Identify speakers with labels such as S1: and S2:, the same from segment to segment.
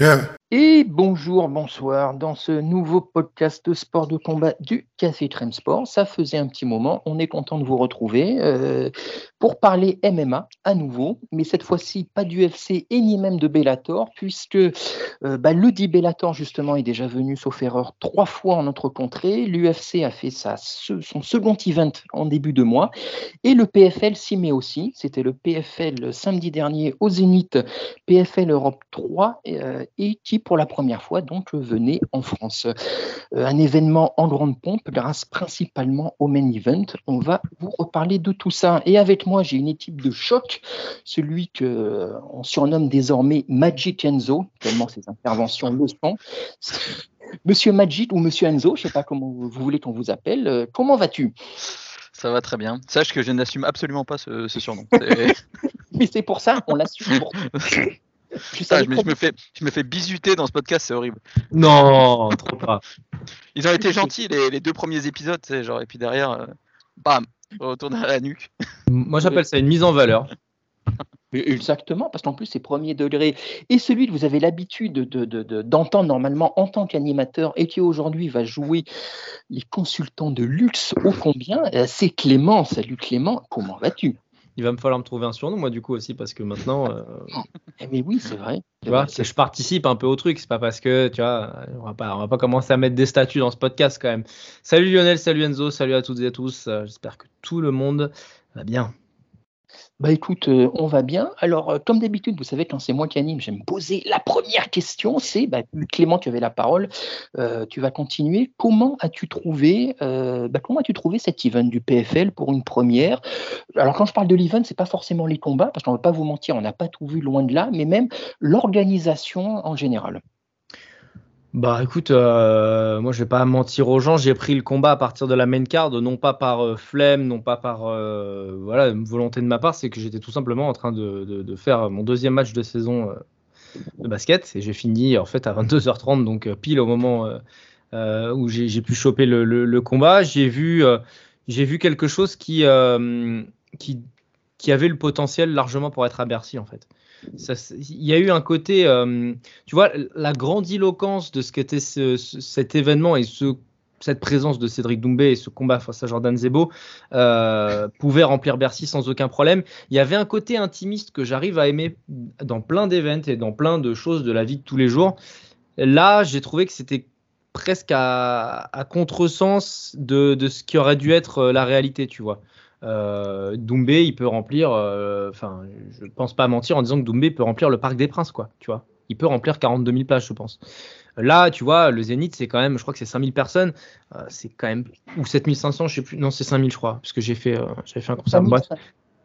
S1: Yeah.
S2: Et bonjour, bonsoir dans ce nouveau podcast de sport de combat du Café Trem Sport. Ça faisait un petit moment, on est content de vous retrouver euh, pour parler MMA à nouveau, mais cette fois-ci pas d'UFC et ni même de Bellator, puisque euh, bah, le dit Bellator justement est déjà venu, sauf erreur, trois fois en notre contrée. L'UFC a fait sa, son second event en début de mois, et le PFL s'y met aussi. C'était le PFL samedi dernier au Zénith PFL Europe 3 euh, et qui pour la première fois donc venait en France. Euh, un événement en grande pompe grâce principalement au main event. On va vous reparler de tout ça. Et avec moi, j'ai une équipe de choc, celui que euh, on surnomme désormais Magic Enzo, tellement ses interventions le sont. Monsieur Magic ou Monsieur Enzo, je ne sais pas comment vous voulez qu'on vous appelle. Euh, comment vas-tu?
S3: Ça va très bien. Sache que je n'assume absolument pas ce, ce surnom.
S2: Mais c'est pour ça, on l'assume pour Je
S3: me,
S2: très
S3: je me fais, je me fais bisuter dans ce podcast, c'est horrible.
S4: Non, trop pas.
S3: Ils ont été gentils les, les deux premiers épisodes, tu sais, genre, et puis derrière, euh, bam, retourne à la nuque.
S4: Moi, j'appelle ça une mise en valeur.
S2: Exactement, parce qu'en plus c'est premier degré. Et celui que vous avez l'habitude de- de- de- d'entendre normalement en tant qu'animateur et qui aujourd'hui va jouer les consultants de luxe ô combien, euh, c'est Clément. Salut Clément, comment vas-tu?
S4: Il va me falloir me trouver un surnom, moi, du coup, aussi, parce que maintenant, euh,
S2: Eh Mais oui, c'est vrai.
S4: tu vois, je participe un peu au truc. C'est pas parce que, tu vois, on va pas, on va pas commencer à mettre des statuts dans ce podcast quand même. Salut Lionel, salut Enzo, salut à toutes et à tous. Euh, J'espère que tout le monde va bien.
S2: Bah écoute, euh, on va bien. Alors, euh, comme d'habitude, vous savez, quand c'est moi qui anime, j'aime poser la première question. C'est, bah, Clément, tu avais la parole, euh, tu vas continuer. Comment as-tu trouvé, bah, comment as-tu trouvé cet event du PFL pour une première? Alors, quand je parle de l'event, c'est pas forcément les combats, parce qu'on va pas vous mentir, on n'a pas tout vu loin de là, mais même l'organisation en général.
S4: Bah écoute, euh, moi je vais pas mentir aux gens, j'ai pris le combat à partir de la main card, non pas par euh, flemme, non pas par euh, volonté de ma part, c'est que j'étais tout simplement en train de, faire mon deuxième match de saison de basket et j'ai fini en fait à 22h30, donc pile au moment où j'ai pu choper le, combat. J'ai vu, j'ai vu quelque chose qui, qui, qui avait le potentiel largement pour être à Bercy en fait. Il y a eu un côté, euh, tu vois, la grandiloquence de ce qu'était ce- ce- cet événement et ce, cette présence de Cédric Doumbé et ce combat face à Jordan Zebo euh, pouvait remplir Bercy sans aucun problème. Il y avait un côté intimiste que j'arrive à aimer dans plein d'événements et dans plein de choses de la vie de tous les jours. Là, j'ai trouvé que c'était presque à, contresens de, de ce qui aurait dû être euh, la réalité, tu vois. Euh, Doumbé, il peut remplir, euh, enfin, je pense pas mentir en disant que Doumbé peut remplir le Parc des Princes, quoi, tu vois. Il peut remplir 42 000 places, je pense. Là, tu vois, le Zénith, c'est quand même, je crois que c'est 5000 personnes, euh, c'est quand même, ou 7500, je sais plus, non, c'est 5000, je crois, parce que j'ai fait, euh, j'avais fait un concert. Bref,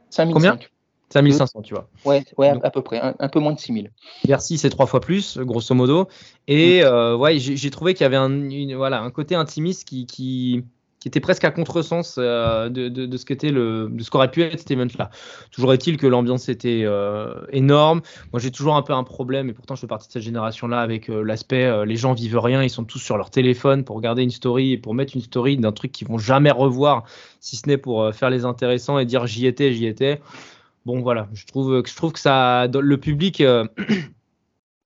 S2: 5005.
S4: Combien 5500, tu vois.
S2: Ouais, ouais à,
S4: Donc-
S2: à peu près, un, un peu moins de 6000.
S4: Bercy, c'est trois fois plus, grosso modo. Et euh, ouais, j'ai j'ai trouvé qu'il y avait un, une- voilà, un côté intimiste qui, qui, qui était presque à contresens euh, de, ce qu'aurait pu être cet event-là. Toujours est-il que l'ambiance était euh, énorme. Moi, j'ai toujours un peu un problème, et pourtant je fais partie de cette génération-là avec euh, l'aspect euh, les gens vivent rien, ils sont tous sur leur téléphone pour regarder une story et pour mettre une story d'un truc qu'ils vont jamais revoir, si ce n'est pour faire les intéressants et dire j'y étais, j'y étais. Bon, voilà, je trouve, que- je trouve que ça, le public.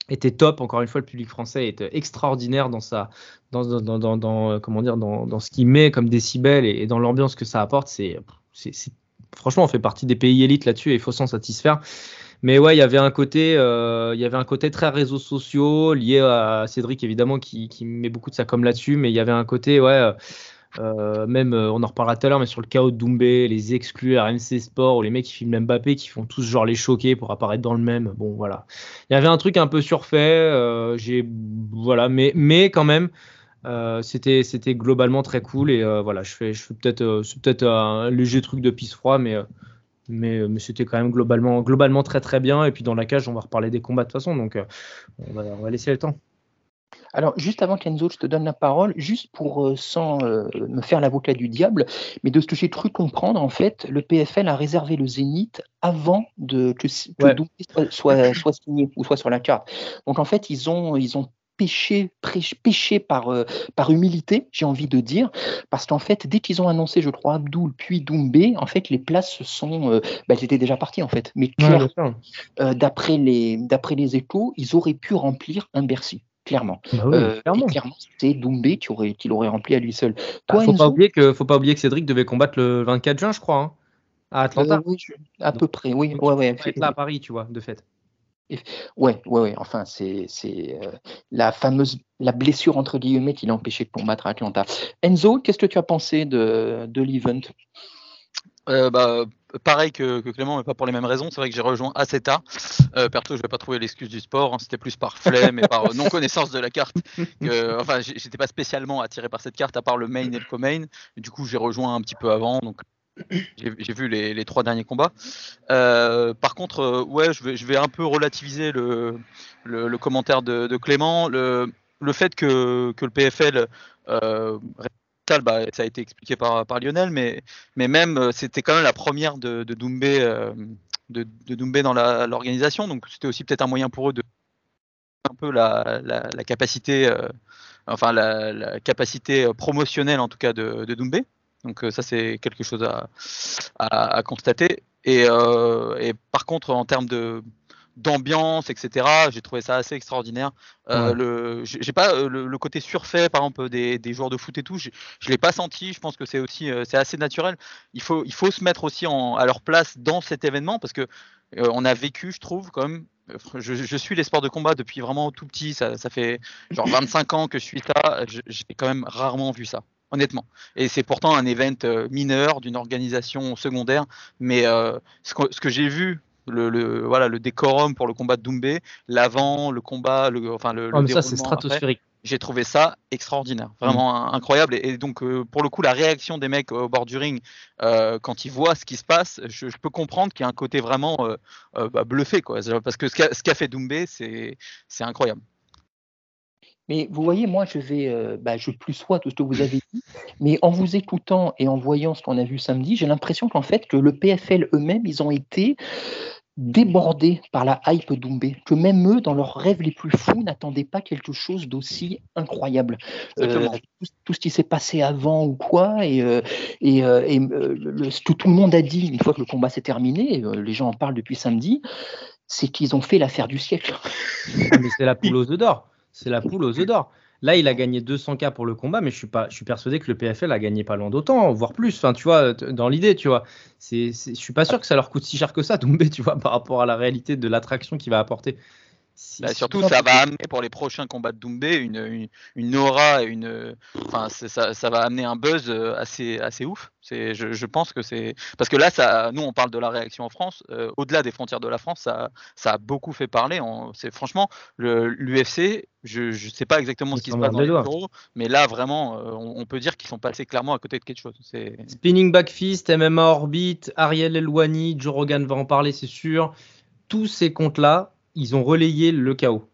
S4: euh, était top. Encore une fois, le public français est euh, extraordinaire dans sa, dans, dans, dans, dans- euh, comment dire, dans, ce qu'il met comme décibels et, et dans l'ambiance que ça apporte. C'est, franchement, on fait partie des pays élites là-dessus et il faut s'en satisfaire. Mais ouais, il y avait un côté, euh, il y avait un côté très réseaux sociaux lié à Cédric évidemment qui, qui met beaucoup de sa com là-dessus, mais il y avait un côté ouais. Euh, même, euh, on en reparlera tout à l'heure, mais sur le chaos de Doumbé, les exclus RMC Sport, ou les mecs qui filment Mbappé, qui font tous genre les choquer pour apparaître dans le même. Bon, voilà. Il y avait un truc un peu surfait, euh, j'ai, voilà, mais, mais quand même, c'était c'était globalement très cool et voilà, je fais je fais peut-être c'est peut-être un léger truc de pisse froid, mais mais, c'était quand même globalement globalement très très bien. Et puis dans la cage, on va reparler des combats de toute façon, donc on va laisser le temps.
S2: Alors, juste avant qu'Enzo, je te donne la parole, juste pour, euh, sans euh, me faire l'avocat du diable, mais de ce que j'ai cru comprendre, en fait, le PFL a réservé le Zénith avant de, que, que
S4: Ouais.
S2: Doumbé soit, soit, soit signé ou soit sur la carte. Donc, en fait, ils ont, ils ont péché, péché par, euh, par humilité, j'ai envie de dire, parce qu'en fait, dès qu'ils ont annoncé, je crois, Abdoul puis Doumbé, en fait, les places se sont, euh, bah, elles étaient déjà parties, en fait. Mais clairement, euh, d'après les, d'après les échos, ils auraient pu remplir un Bercy, clairement.
S4: Bah oui,
S2: Euh,
S4: clairement.
S2: clairement, c'est Doumbé qui aurait, qui l'aurait rempli à lui seul.
S4: Bah,
S2: Toi,
S4: faut, pas oublier que, faut pas oublier que Cédric devait combattre le 24 juin, je crois, hein, à Atlanta.
S2: Euh, oui, je- à
S4: Donc,
S2: peu près, oui. Ouais,
S4: là à Paris, tu vois, de fait.
S2: ouais, ouais, ouais. Enfin, c'est c'est, euh, la fameuse la blessure entre guillemets qui l'a empêché de combattre à Atlanta. Enzo, qu'est-ce que tu as pensé de, de l'event?
S3: Euh, bah, pareil que, que Clément, mais pas pour les mêmes raisons. C'est vrai que j'ai rejoint assez tard. Euh, perso, je vais pas trouver l'excuse du sport. hein. C'était plus par flemme et par euh, non connaissance de la carte. Que, enfin, j'étais pas spécialement attiré par cette carte à part le main et le co-main. Du coup, j'ai rejoint un petit peu avant. Donc, j'ai j'ai vu les, les trois derniers combats. Euh, par contre, euh, ouais, je vais, je vais un peu relativiser le, le, le commentaire de, de Clément. Le, le fait que, que le PFL euh, bah, ça a été expliqué par, Lionel, mais, mais même euh, c'était quand même la première de, Doumbé, euh, de, Doumbé dans l'organisation, donc c'était aussi peut-être un moyen pour eux de un peu la, la, capacité, euh, enfin la, capacité promotionnelle en tout cas de, Doumbé. Donc ça c'est quelque chose à, à, constater. Et par contre en termes de d'ambiance, etc. J'ai trouvé ça assez extraordinaire. Euh,
S4: Ouais.
S3: le, j'ai pas euh, le, le côté surfait, par exemple des, des joueurs de foot et tout. Je, je l'ai pas senti. Je pense que c'est aussi euh, c'est assez naturel. Il faut il faut se mettre aussi en, à leur place dans cet événement parce que euh, on a vécu, je trouve, quand même. Je, je suis les sports de combat depuis vraiment tout petit. Ça, ça fait genre 25 ans que je suis je- J'ai quand même rarement vu ça, honnêtement. Et c'est pourtant un event mineur d'une organisation secondaire. Mais euh, ce que, ce que j'ai vu, le, le- voilà, le décorum pour le combat de Doumbé, l'avant, le combat, le, enfin le,
S4: Oh,
S3: le
S4: ça, c'est stratosphérique.
S3: j'ai trouvé ça extraordinaire, vraiment un- incroyable. Et, et donc, euh, pour le coup, la réaction des mecs au bord du ring, euh, quand ils voient ce qui se passe, je, je peux comprendre qu'il y a un côté vraiment euh, euh, bah, bluffé. Quoi. Parce que ce qu'a ce qu'a fait Doumbé, c'est c'est incroyable.
S2: Mais vous voyez, moi, je vais, euh, bah, je plus sois tout ce que vous avez dit, mais en vous écoutant et en voyant ce qu'on a vu samedi, j'ai l'impression qu'en fait, que le PFL eux-mêmes, ils ont été débordés par la hype Doumbé, que même eux, dans leurs rêves les plus fous, n'attendaient pas quelque chose d'aussi incroyable. Euh, tout, tout ce qui s'est passé avant ou quoi, et, euh, et, euh, et, euh, le- ce que tout le monde a dit une fois que le combat s'est terminé, euh, les gens en parlent depuis samedi, c'est qu'ils ont fait l'affaire du siècle.
S4: Mais c'est la poule aux œufs d'or. C'est la poule aux œufs d'or. Là, il a gagné 200K pour le combat, mais je suis pas, je suis persuadé que le PFL a gagné pas loin d'autant, voire plus. Enfin, tu vois, dans l'idée, tu vois, c'est, je suis pas sûr que ça leur coûte si cher que ça, Doumbé, tu vois, par rapport à la réalité de l'attraction qu'il va apporter. Si-
S3: Bah, surtout, ça va amener pour les prochains combats de Doumbé une, une, une aura et une. Enfin, ça, ça va amener un buzz euh, assez, assez ouf. C'est, je, je pense que c'est. Parce que là, ça, nous, on parle de la réaction en France. euh, au-delà des frontières de la France, ça, ça a beaucoup fait parler. On- c'est, franchement, l'UFC, je ne sais pas exactement
S4: Ils
S3: ce qui se passe dans les euros, mais là, vraiment, euh, on, on peut dire qu'ils sont passés clairement à côté de quelque chose.
S4: Spinning Back Fist, MMA Orbit, Ariel Elwani, Joe Rogan va en parler, c'est sûr. Tous ces comptes-là, ils ont relayé le chaos.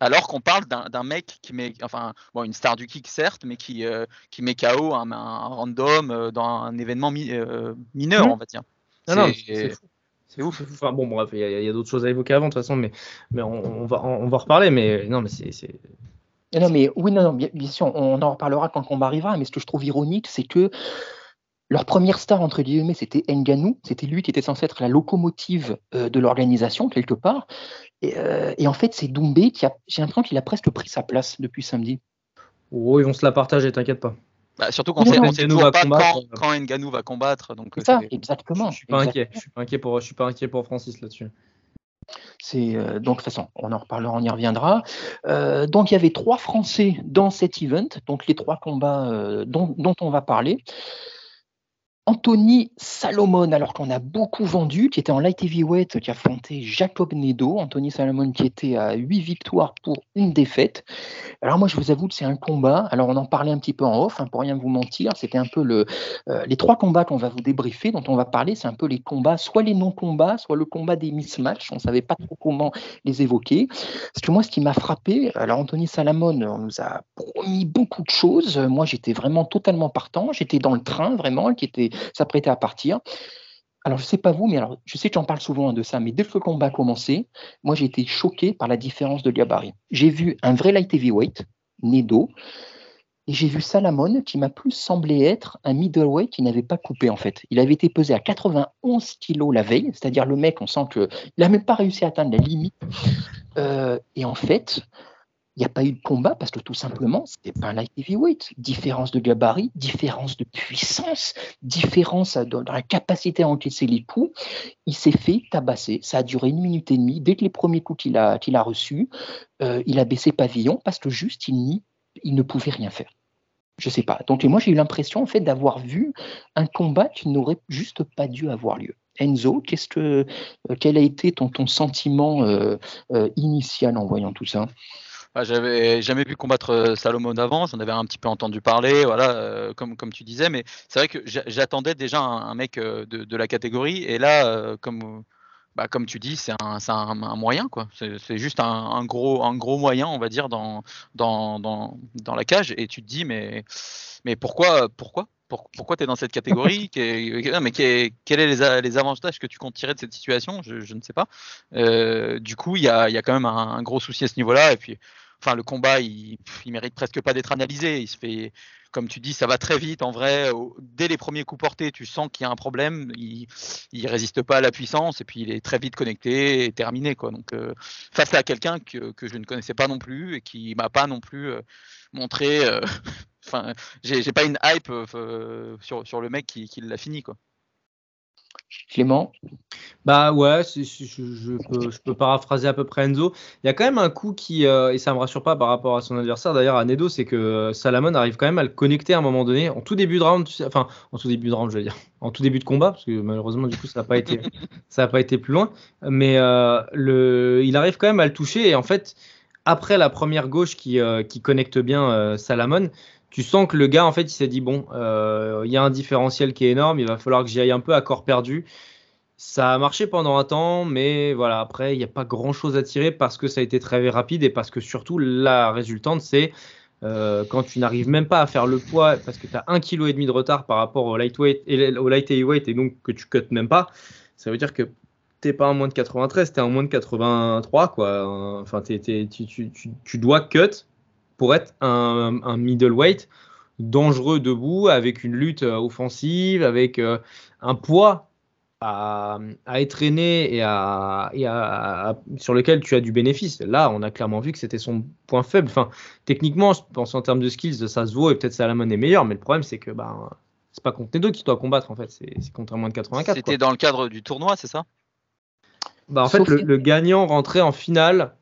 S3: Alors qu'on parle d'un mec qui met, enfin, bon, une star du kick certes, mais qui, euh, qui met KO un, un random euh, dans un événement mi- euh, mineur,
S4: Mhm.
S3: on va dire.
S4: Non, non,
S3: C'est-
S4: fou.
S3: c'est ouf.
S4: Enfin, bon, bref, il y a, d'autres choses à évoquer avant, de toute façon, mais, mais on, on va, on va reparler. Mais non, mais c'est.
S2: Non, mais oui, non, non, bien, bien sûr, on en reparlera quand le combat arrivera, mais ce que je trouve ironique, c'est que leur première star, entre guillemets, c'était Nganou, c'était lui qui était censé être la locomotive euh, de l'organisation, quelque part, et, euh, et en fait, c'est Doumbé qui a, j'ai l'impression qu'il a presque pris sa place depuis samedi.
S4: Oh, ils vont se la partager, t'inquiète pas.
S3: Bah, surtout on sait
S4: Ngannou
S3: toujours
S4: va
S3: pas
S4: combattre,
S3: quand,
S4: euh.
S3: quand Ngannou va combattre. Donc,
S2: ça, exactement.
S4: Je suis pas
S2: exact-
S4: inquiet. Je suis pas inquiet pour, je suis pas inquiet pour Francis là-dessus.
S2: C'est euh, donc de toute façon, on en reparlera, on y reviendra. Euh, donc il y avait trois Français dans cet event, donc les trois combats euh, dont, dont on va parler. Anthony Salomon, alors qu'on a beaucoup vendu, qui était en light heavyweight, qui affrontait Jacob Nedo. Anthony Salomon qui était à 8 victoires pour une défaite. Alors moi, je vous avoue que c'est un combat. Alors on en parlait un petit peu en off, hein, pour rien vous mentir. C'était un peu euh, les trois combats qu'on va vous débriefer, dont on va parler, c'est un peu les combats, soit les non-combats, soit le combat des mismatchs. On ne savait pas trop comment les évoquer. Parce que moi, ce qui m'a frappé, alors Anthony Salomon, on nous a promis beaucoup de choses. Moi, j'étais vraiment totalement partant. J'étais dans le train, vraiment, qui était s'apprêtait à partir. Alors, je sais pas vous, mais alors, je sais que j'en parle souvent de ça, mais dès que le combat a commencé, moi, j'ai été choqué par la différence de gabarit. J'ai vu un vrai light heavyweight, Nedo, et j'ai vu Salamon qui m'a plus semblé être un middleweight qui n'avait pas coupé en fait. Il avait été pesé à 91 kilos la veille, c'est-à-dire le mec, on sent qu'il n'a même pas réussi à atteindre la limite. Euh, et en fait, il n'y a pas eu de combat parce que tout simplement, ce n'était pas un light heavyweight. Différence de gabarit, différence de puissance, différence dans la capacité à encaisser les coups. Il s'est fait tabasser. Ça a duré une minute et demie. Dès que les premiers coups qu'il a, reçus, euh, il a baissé pavillon parce que juste, il, ne pouvait rien faire. Je ne sais pas. Donc moi, j'ai eu l'impression en fait d'avoir vu un combat qui n'aurait juste pas dû avoir lieu. Enzo, euh, quel a été ton, ton sentiment euh, initial en voyant tout ça?
S3: Bah, j'avais jamais vu combattre euh, Salomon avant, j'en avais un petit peu entendu parler, voilà, euh, comme, comme tu disais, mais c'est vrai que j'attendais déjà un, mec euh, de, la catégorie, et là, comme, bah, comme tu dis, c'est un, un, moyen, quoi. C'est juste un, gros, un gros moyen, on va dire, dans, dans, dans, dans la cage, et tu te dis, mais, mais pourquoi, pourquoi pourquoi tu es dans cette catégorie? Mais quels sont les, les, avantages que tu comptes tirer de cette situation? Je, ne sais pas. du coup, il y a, y a, quand même un, gros souci à ce niveau-là. Et puis, enfin, le combat, il, mérite presque pas d'être analysé. Il se fait, comme tu dis, ça va très vite. En vrai, dès les premiers coups portés, tu sens qu'il y a un problème. Il, il résiste pas à la puissance et puis il est très vite connecté et terminé. Quoi. Donc, euh, face à quelqu'un que, je ne connaissais pas non plus et qui m'a pas non plus euh, montré. Euh, enfin, j'ai pas une hype sur, sur le mec qui, qui l'a fini. Quoi.
S2: Clément?
S4: Bah ouais, je, peux, paraphraser à peu près Enzo. Il y a quand même un coup qui, euh, et ça me rassure pas par rapport à son adversaire d'ailleurs à Nedo, c'est que euh, Salamon arrive quand même à le connecter à un moment donné, en tout début de round, enfin en tout début de round je veux dire, en tout début de combat, parce que malheureusement du coup ça n'a pas, été, ça pas été plus loin, mais euh, le, il arrive quand même à le toucher et en fait, après la première gauche qui, qui connecte bien Salamon, tu sens que le gars, en fait, il s'est dit bon, euh, il y a un différentiel qui est énorme, il va falloir que j'y aille un peu à corps perdu. Ça a marché pendant un temps, mais voilà, après, il n'y a pas grand chose à tirer parce que ça a été très rapide et parce que surtout, la résultante, c'est euh, quand tu n'arrives même pas à faire le poids parce que tu as un kg et demi de retard par rapport au lightweight et au light heavyweight et donc que tu cut même pas, ça veut dire que t'es pas en moins de 93, tu es en moins de 83 quoi. Enfin, tu, tu, dois cut pour être un, middleweight dangereux debout, avec une lutte euh, offensive, avec euh, un poids à, à étraîner et, à, sur lequel tu as du bénéfice. Là, on a clairement vu que c'était son point faible. Enfin, techniquement, je pense en termes de skills, ça se vaut et peut-être Salamon est meilleur, mais le problème, c'est que bah, c'est pas contre les deux qui doit combattre en fait, c'est contre un moins de 84.
S3: C'était dans le cadre du tournoi, c'est ça?
S4: Bah, En fait, le, gagnant rentrait en finale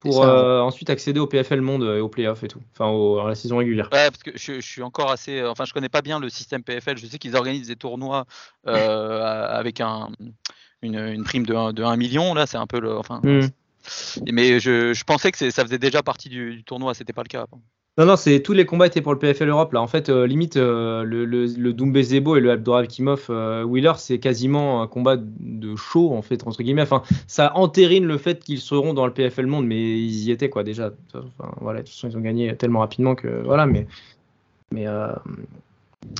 S4: pour euh, ensuite accéder au PFL Monde et au playoff et tout, enfin à la saison régulière.
S3: Ouais, parce que je, suis encore assez, enfin je connais pas bien le système PFL. Je sais qu'ils organisent des tournois euh, avec un, une, prime de 1, de 1 million. Là, c'est un peu le, enfin. Hmm. Mais je, je, pensais que ça faisait déjà partie du, du tournoi, c'était pas le cas.
S4: Non, non, c'est tous les combats étaient pour le PFL Europe. Là, en fait, euh, limite euh, le, le, Zebo et le Abdorakimov euh, Wheeler, c'est quasiment un combat de show en fait entre guillemets. Enfin, ça entérine le fait qu'ils seront dans le PFL Monde, mais ils y étaient quoi déjà. Enfin, voilà, de toute façon, ils ont gagné tellement rapidement que voilà, mais mais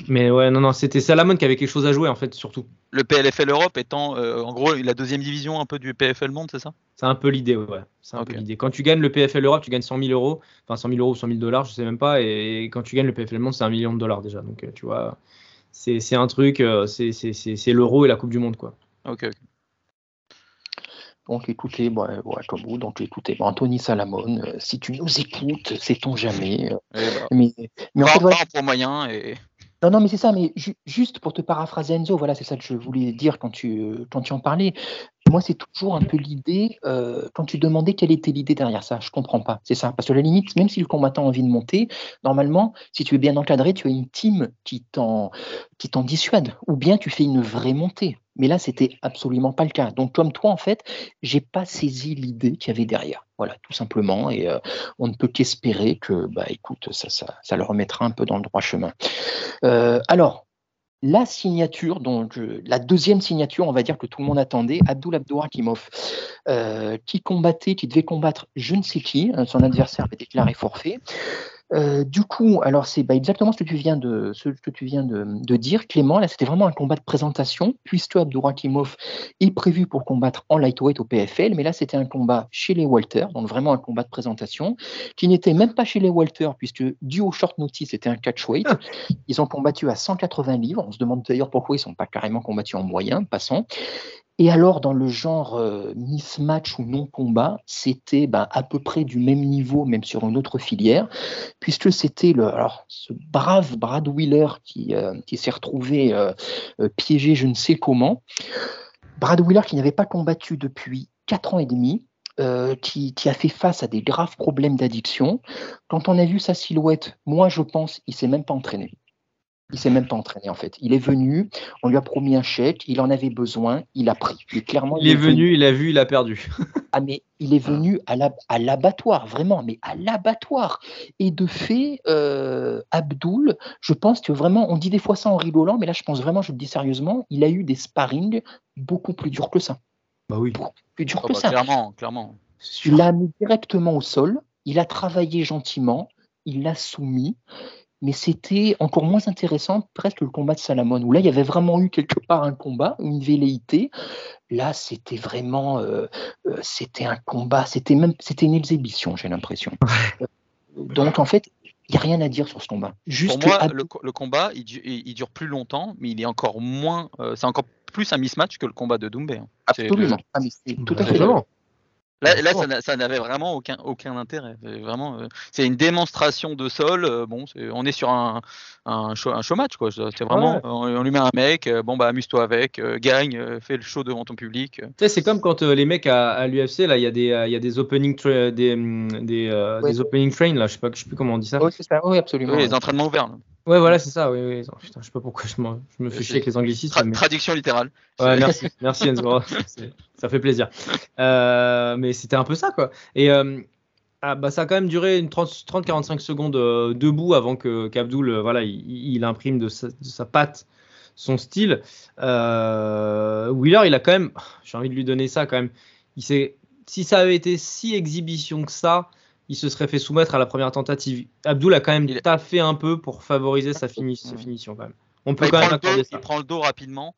S4: mais ouais, non, non, c'était Salamon qui avait quelque chose à jouer en fait, surtout.
S3: Le PLFL Europe étant euh, en gros la deuxième division un peu du PFL Monde, c'est ça?
S4: C'est un peu l'idée, ouais. C'est un peu l'idée. Quand tu gagnes le PFL Europe, tu gagnes 100 000 euros, enfin 100 000 euros ou 100 000 dollars, je sais même pas, et quand tu gagnes le PFL Monde, c'est un million de dollars déjà. Donc euh, tu vois, c'est un truc, euh, c'est l'euro et la Coupe du Monde, quoi.
S3: Ok.
S2: Donc écoutez, bon, comme vous, donc écoutez, Anthony Salamone, si tu nous écoutes, sait-on jamais.
S3: Eh ben, mais, mais en fait, pour moyen et
S2: Non, non, mais c'est ça, mais juste pour te paraphraser Enzo, voilà, c'est ça que je voulais dire quand tu, quand tu en parlais. Moi, c'est toujours un peu l'idée, euh, quand tu demandais quelle était l'idée derrière ça, je comprends pas. C'est ça. Parce que la limite, même si le combattant a envie de monter, normalement, si tu es bien encadré, tu as une team qui t'en dissuade. Ou bien tu fais une vraie montée. Mais là, c'était absolument pas le cas. Donc, comme toi, en fait, j'ai pas saisi l'idée qu'il y avait derrière. Voilà, tout simplement. Et euh, on ne peut qu'espérer que, bah, écoute, ça, ça, le remettra un peu dans le droit chemin. Euh, alors, la signature, donc la deuxième signature, on va dire que tout le monde attendait, Abdul Abdourakimov, euh, qui combattait, qui devait combattre je ne sais qui, hein, son adversaire avait déclaré forfait. Euh, du coup, alors c'est bah, exactement ce que tu viens de, dire, Clément. Là, c'était vraiment un combat de présentation, puisque Abdourakimov est prévu pour combattre en lightweight au PFL, mais là, c'était un combat chez les Walters, donc vraiment un combat de présentation, qui n'était même pas chez les Walters, puisque dû au short notice, c'était un catchweight. Ils ont combattu à 180 livres. On se demande d'ailleurs pourquoi ils ne sont pas carrément combattus en moyen, passant. Et alors, dans le genre euh, mismatch ou non-combat, c'était ben, à peu près du même niveau, même sur une autre filière, puisque c'était le, ce brave Brad Wheeler qui, euh, s'est retrouvé euh, piégé je ne sais comment. Brad Wheeler qui n'avait pas combattu depuis 4 ans et demi, qui, qui, a fait face à des graves problèmes d'addiction. Quand on a vu sa silhouette, moi je pense, il s'est même pas entraîné. Il s'est même pas entraîné en fait. Il est venu, on lui a promis un chèque, il en avait besoin, il a pris.
S4: Il, clairement, il, est, venu, il a vu, il a perdu.
S2: ah mais il est venu à l'abattoir, vraiment, mais à l'abattoir. Et de fait, euh, Abdul, je pense que vraiment, on dit des fois ça en rigolant, mais là je pense vraiment, je le dis sérieusement, il a eu des sparring beaucoup plus durs que ça.
S4: Bah oui.
S2: plus durs
S3: ah
S2: que
S3: bah
S2: ça.
S3: Clairement, clairement.
S2: Il l'a mis directement au sol, il a travaillé gentiment, il l'a soumis mais c'était encore moins intéressant presque le combat de Salamon, où là, il y avait vraiment eu quelque part un combat, une velléité. Là, c'était vraiment, euh, euh, c'était un combat, c'était même, c'était une exhibition, j'ai l'impression. Donc, en fait, il n'y a rien à dire sur ce combat.
S3: Juste Pour moi, le, combat, il, dure plus longtemps, mais il est encore moins, euh, c'est encore plus un mismatch que le combat de Doumbé. Hein.
S2: Absolument. Ah, tout à fait.
S3: Là, ça n'avait vraiment aucun, aucun intérêt. Vraiment, euh, c'est une démonstration de sol. Euh, bon, on est sur un, un, show, un show match, quoi. C'est vraiment, on, lui met un mec. Euh, bon, bah, amuse-toi avec, gagne, fais le show devant ton public. Tu
S4: sais, c'est comme quand les mecs à, l'UFC, là, il y a des, y a des opening, des, des, des, opening train, là, je sais pas, je sais plus comment on dit ça.
S2: Oui, c'est ça. Oui, absolument.
S3: les entraînements ouverts. Là.
S4: Ouais, voilà, c'est ça. Oui, oui. putain, je sais pas pourquoi je, je me fais chier avec les anglicismes.
S3: Traduction littérale.
S4: Ouais, merci, merci Enzo. ça fait plaisir. Euh, mais c'était un peu ça, quoi. Et euh, ah, bah, ça a quand même duré une 30-45 secondes euh, debout avant que qu'Abdoul, voilà, il, imprime de sa, de sa, patte son style. Wheeler, il a quand même, j'ai envie de lui donner ça quand même. Il si ça avait été si exhibition que ça, il se serait fait soumettre à la première tentative. Abdul a quand même il... taffé un peu pour favoriser sa, finition quand même.
S3: On peut quand même accorder ça. Il prend le dos rapidement.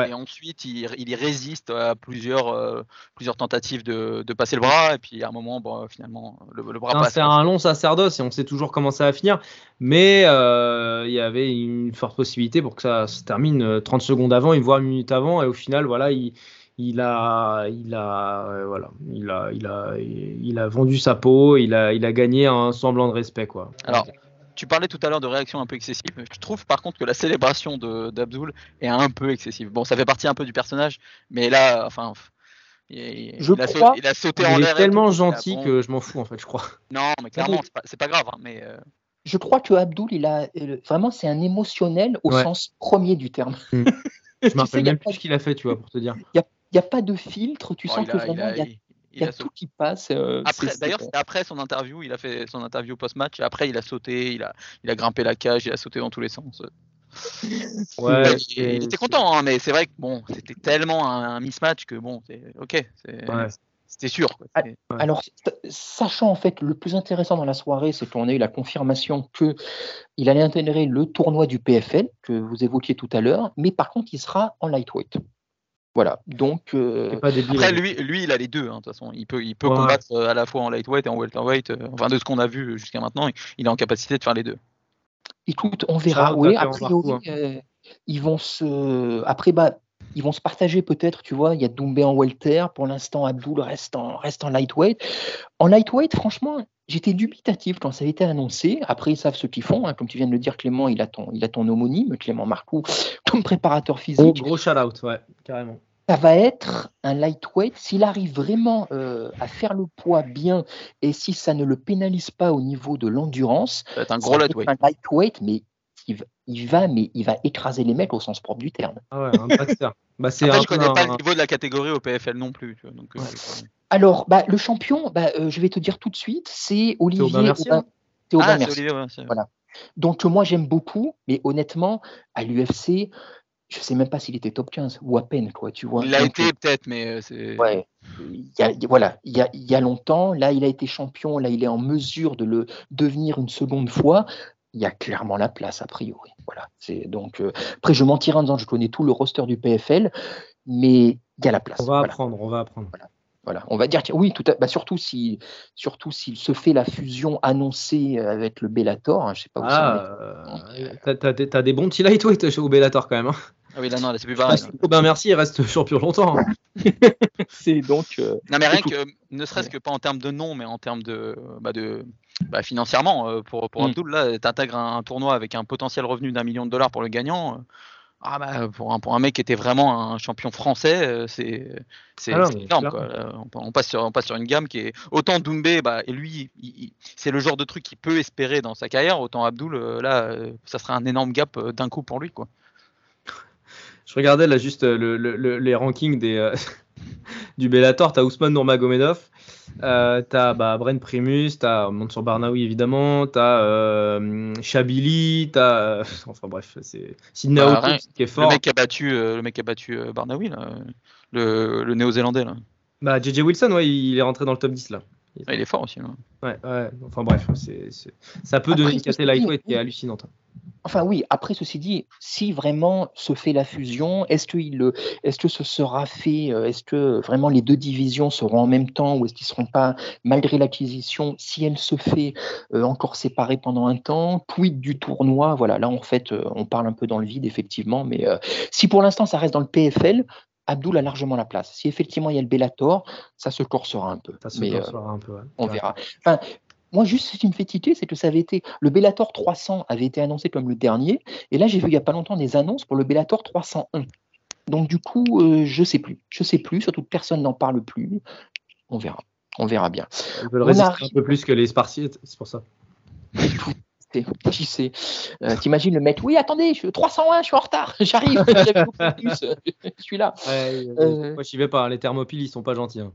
S3: Et ensuite, il, il, résiste à plusieurs, euh, plusieurs tentatives de, de, passer le bras. Et puis à un moment, bon, finalement, le, bras passe.
S4: C'est un long sacerdoce et on sait toujours comment ça va finir. Mais euh, il y avait une forte possibilité pour que ça se termine 30 euh, secondes avant, voire une minute avant. Et au final, voilà, il, il a, il a, voilà, il a, il a, il a vendu sa peau, il a, il a gagné un semblant de respect, quoi.
S3: Alors, tu parlais tout à l'heure de réaction un peu excessive. Je trouve par contre que la célébration d'Abdul est un peu excessive. Bon, ça fait partie un peu du personnage, mais là, enfin.
S2: Il, je a, crois,
S3: il a sauté en l'air.
S4: Il est tellement gentil que je m'en fous en fait, je crois.
S3: Non, mais clairement, c'est pas, pas, grave. Hein, mais euh,
S2: Je crois que Abdul, il a vraiment, c'est un émotionnel au sens premier du terme.
S4: Mm. je me rappelle même plus ce qu'il a fait, tu vois, pour te dire.
S2: Il y a n'y a pas de filtre, tu oh, sens que vraiment il y a, tout qui passe. Euh,
S3: d'ailleurs, c'était après son interview, il a fait son interview post-match, et après il a sauté, il a, il a grimpé la cage, il a sauté dans tous les sens.
S4: Ouais,
S3: il, était content, hein, mais c'est vrai que bon, c'était tellement un, mismatch que bon, ok, c'était sûr.
S2: Alors, sachant en fait, le plus intéressant dans la soirée, c'est qu'on a eu la confirmation que il allait intégrer le tournoi du PFL que vous évoquiez tout à l'heure, mais par contre, il sera en lightweight. Voilà, donc. Euh,
S3: après, lui, lui, il a les deux, hein, de toute façon. Il peut, il peut combattre euh, à la fois en lightweight et en welterweight. Euh, enfin, de ce qu'on a vu jusqu'à maintenant, il est en capacité de faire les deux.
S2: Écoute, on verra. Oui, a priori, hein. ils vont se. Après, bah, ils vont se partager peut-être, tu vois. Il y a Doumbé en welter. Pour l'instant, Abdul reste en, reste en lightweight. En lightweight, franchement, j'étais dubitatif quand ça a été annoncé. Après, ils savent ce qu'ils font. hein. Comme tu viens de le dire, Clément, il a ton, il a ton homonyme, Clément Marcoux, comme préparateur physique.
S4: gros shout-out, ouais, carrément.
S2: Ça va être un lightweight. S'il arrive vraiment euh, à faire le poids bien et si ça ne le pénalise pas au niveau de l'endurance,
S3: Ça va être un
S2: ça
S3: gros
S2: va être
S3: lightweight.
S2: un lightweight, mais il va, il va, mais il va écraser les mecs au sens propre du terme.
S4: Ah ouais, un. Bah, c'est
S3: Après,
S4: un
S3: je connais pas
S4: un-
S3: le niveau de la catégorie au PFL non plus. tu vois, donc, euh,
S2: Alors, bah, le champion, bah, euh, je vais te dire tout de suite, c'est Olivier
S4: Aubin Mercier,
S2: Aubin- c'est Aubin
S3: Ah, c'est. Olivier,
S2: Voilà. Donc, euh, moi, j'aime beaucoup, mais honnêtement, à l'UFC, je sais même pas s'il était top 15 ou à peine, quoi, tu vois.
S3: Il l'a
S2: Donc,
S3: été peut-être, mais euh, c'est.
S2: Ouais. A, il y a- voilà, il y a, il y a longtemps, là, il a été champion, là, il est en mesure de le devenir une seconde fois. Il y a clairement la place, a priori. Voilà. C'est donc. euh, après, je mentirai en disant que je connais tout le roster du PFL, mais il y a la place.
S4: On va
S2: Voilà.
S4: apprendre, on va apprendre.
S2: Voilà, on va dire que oui, tout à, bah surtout si, surtout s'il se fait la fusion annoncée avec le Bellator, hein, je sais pas où.
S4: Ah, euh, t'as- des- bons petits lightweight chez au Bellator quand même. hein.
S3: Ah oui, là, non, là, c'est plus pareil.
S4: Aubin Merci, il reste champion longtemps. hein.
S2: C'est donc euh,
S3: Non, mais rien que, ne serait-ce que pas en termes de nom, mais en termes de, bah, de bah, financièrement, euh, pour, pour
S2: Mm.
S3: Abdul, là, tu intègres un, un tournoi avec un potentiel revenu d'un million de dollars pour le gagnant. euh, ah bah, pour, un, pour un mec qui était vraiment un champion français, euh, c'est c'est
S4: Ah
S3: énorme. Quoi. On, on passe sur, on passe sur une gamme qui est autant Doumbé, bah, et lui, c'est le genre de truc qu'il peut espérer dans sa carrière, autant Abdul, là, ça serait un énorme gap d'un coup pour lui. Quoi.
S4: Je regardais là juste le- le- le- les rankings des, euh, du Bellator. T'as Ousmane Nurmagomedov, euh, t'as bah, Bren Primus, t'as Mansour Barnaoui évidemment, t'as euh, Chabili, t'as. euh, enfin bref, c'est Sidney
S3: Bah,
S4: qui est
S3: Le
S4: fort.
S3: mec qui a battu, euh, le mec qui a battu euh, Barnaoui, là, euh, le, le néo-zélandais. Là.
S4: Bah, JJ Wilson, ouais, il est rentré dans le top 10 là.
S3: Ah, il est fort aussi. là.
S4: Ouais, ouais. Enfin bref, c'est c'est- ça peut
S2: Après,
S4: donner une caté lightweight qui est
S2: oui.
S4: hallucinante.
S2: Enfin oui, après ceci dit, si vraiment se fait la fusion, est-ce que, il est-ce que ce sera fait, euh, est-ce que vraiment les deux divisions seront en même temps ou est-ce qu'ils ne seront pas, malgré l'acquisition, si elle se fait euh, encore séparées pendant un temps, tweet du tournoi, voilà, là en fait euh, on parle un peu dans le vide effectivement, mais euh, si pour l'instant ça reste dans le PFL, Abdul a largement la place. Si effectivement il y a le Bellator, ça se corsera un peu.
S4: Ça se
S2: mais, euh,
S4: corsera un peu. ouais.
S2: on
S4: Ouais.
S2: verra. Enfin, moi, juste ce qui me fait c'est que ça avait été. Le Bellator 300 avait été annoncé comme le dernier. Et là, j'ai vu il n'y a pas longtemps des annonces pour le Bellator 301. Donc, du coup, euh, je sais plus. Je sais plus, surtout que personne n'en parle plus. On verra. On verra bien.
S4: Ils veulent résister
S2: arrive-
S4: un peu plus que les Spartiates, c'est pour ça.
S2: Sait Euh, T'imagines le mec Oui, attendez, je suis 301, je suis en retard. J'arrive. Je suis là.
S4: Ouais,
S2: Euh,
S4: Moi, j'y vais pas. hein. Les thermopiles, ils sont pas gentils. hein.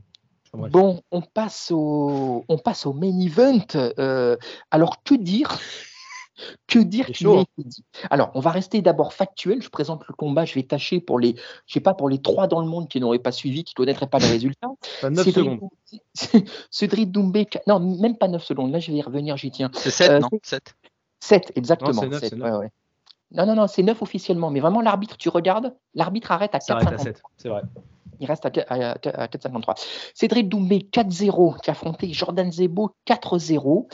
S4: Enfin.
S2: Bon, on passe au, on passe au main event. Euh, alors, que dire Que dire
S4: hein.
S2: dit? Alors, on va rester d'abord factuel. Je présente le combat. Je vais tâcher pour les, je sais pas, pour les trois dans le monde qui n'auraient pas suivi, qui connaîtraient pas les résultats.
S4: Enfin, 9
S2: Cédric
S4: secondes.
S2: Doumbé- Cédric Doumbé, non, même pas 9 secondes. Là, je vais y revenir, j'y tiens.
S3: C'est 7,
S2: Euh,
S3: non
S2: c'est-
S3: 7.
S2: 7, exactement. ouais, ouais. Non, non, non, c'est 9 officiellement. Mais vraiment, l'arbitre, tu regardes, l'arbitre arrête à
S4: Ça arrête à
S2: 4,50.
S4: 7. C'est vrai.
S2: Il reste à, qu- à- à 4,53. Cédric Doumbé 4-0 qui a affronté Jordan Zebo 4-0.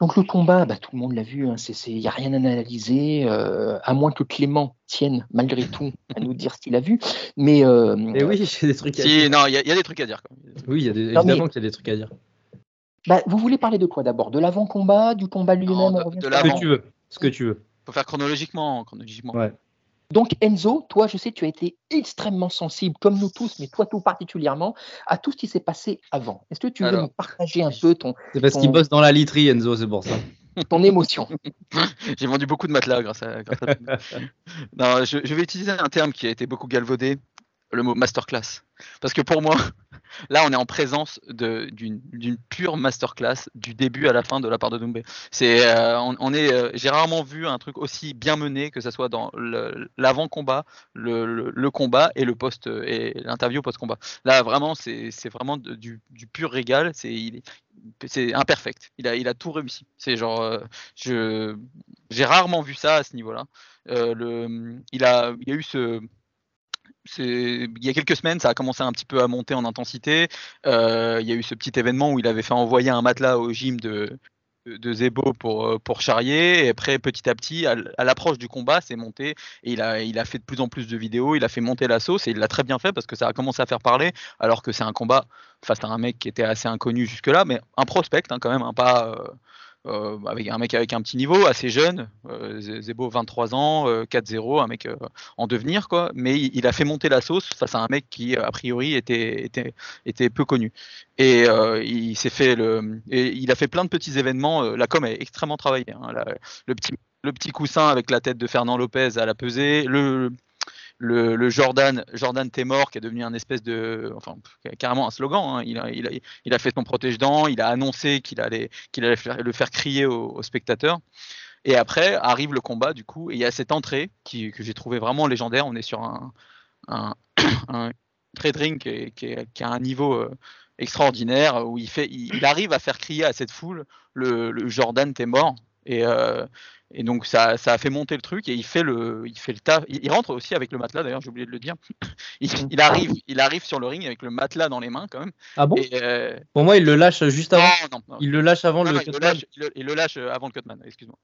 S2: Donc le combat, bah, tout le monde l'a vu, il n'y a rien à analyser, euh, à moins que Clément tienne malgré tout à nous dire ce qu'il a vu. Mais euh,
S4: Et oui, j'ai des trucs à
S3: Si,
S4: dire.
S3: non, il y, a- il y a des trucs à dire. Quand même.
S4: Oui, il y a des-
S2: Non, mais-
S4: évidemment qu'il y a des trucs à dire.
S2: Bah, vous voulez parler de quoi d'abord? De l'avant-combat, du combat lui-même
S3: de- de
S4: Ce que tu veux. Ce que tu veux.
S3: Faut faire chronologiquement. chronologiquement.
S4: Ouais.
S2: Donc Enzo, toi, je sais que tu as été extrêmement sensible, comme nous tous, mais toi tout particulièrement, à tout ce qui s'est passé avant. Est-ce que tu veux
S3: Alors.
S2: nous partager un peu ton,
S4: C'est parce
S2: Ton-
S4: qu'il bosse dans la literie, Enzo, c'est pour ça.
S2: ton émotion?
S3: J'ai vendu beaucoup de matelas grâce à. grâce à- non, je, je vais utiliser un terme qui a été beaucoup galvaudé, le mot masterclass. Parce que pour moi, là, on est en présence de- d'une pure masterclass du début à la fin de la part de Doumbé. C'est, euh, on, on est, euh, j'ai rarement vu un truc aussi bien mené que ce soit dans le- l'avant-combat, le, le- le combat et le post et l'interview post-combat. Là, vraiment, c'est vraiment de- du, du pur régal. C'est il c'est imperfect. Il a, il a tout réussi. C'est genre, euh, je, j'ai rarement vu ça à ce niveau-là. Le, il a, il y a eu ce, il y a quelques semaines, ça a commencé un petit peu à monter en intensité. Euh, il y a eu ce petit événement où il avait fait envoyer un matelas au gym de, de Zebo pour, euh, charrier. Et après, petit à petit, à, l'approche du combat, c'est monté. Et il a, fait de plus en plus de vidéos. Il a fait monter la sauce et il l'a très bien fait parce que ça a commencé à faire parler. Alors que c'est un combat face à un mec qui était assez inconnu jusque-là, mais un prospect hein, quand même, hein, pas. Euh, euh, avec un mec avec un petit niveau, assez jeune, euh, Zebo 23 ans, 4-0, un mec en devenir quoi. Mais il, a fait monter la sauce face à un mec qui a priori était était, était peu connu. Et il s'est fait le, il a fait plein de petits événements. la com est extrêmement travaillée. Hein, le petit le petit coussin avec la tête de Fernand Lopez à la pesée, le, le, Jordan, Jordan t'es mort, qui est devenu un espèce de, enfin, carrément un slogan. Hein. Il, a, fait son protège-dents, il a annoncé qu'il allait, le faire crier aux, spectateurs. Et après arrive le combat, du coup, et il y a cette entrée que j'ai trouvé vraiment légendaire. On est sur un, un, un trade ring qui, a un niveau euh, extraordinaire où il, arrive à faire crier à cette foule le, le Jordan t'es mort. Et, euh, et donc ça, ça, a fait monter le truc et il fait le, il fait le taf. Il, rentre aussi avec le matelas d'ailleurs, j'ai oublié de le dire. Il, arrive, il arrive sur le ring avec le matelas dans les mains quand même.
S4: Ah bon? Euh, Pour moi, il le lâche juste avant. Non, non, il le lâche avant le
S3: cutman. Il le, lâche, avant le cutman. Excuse-moi.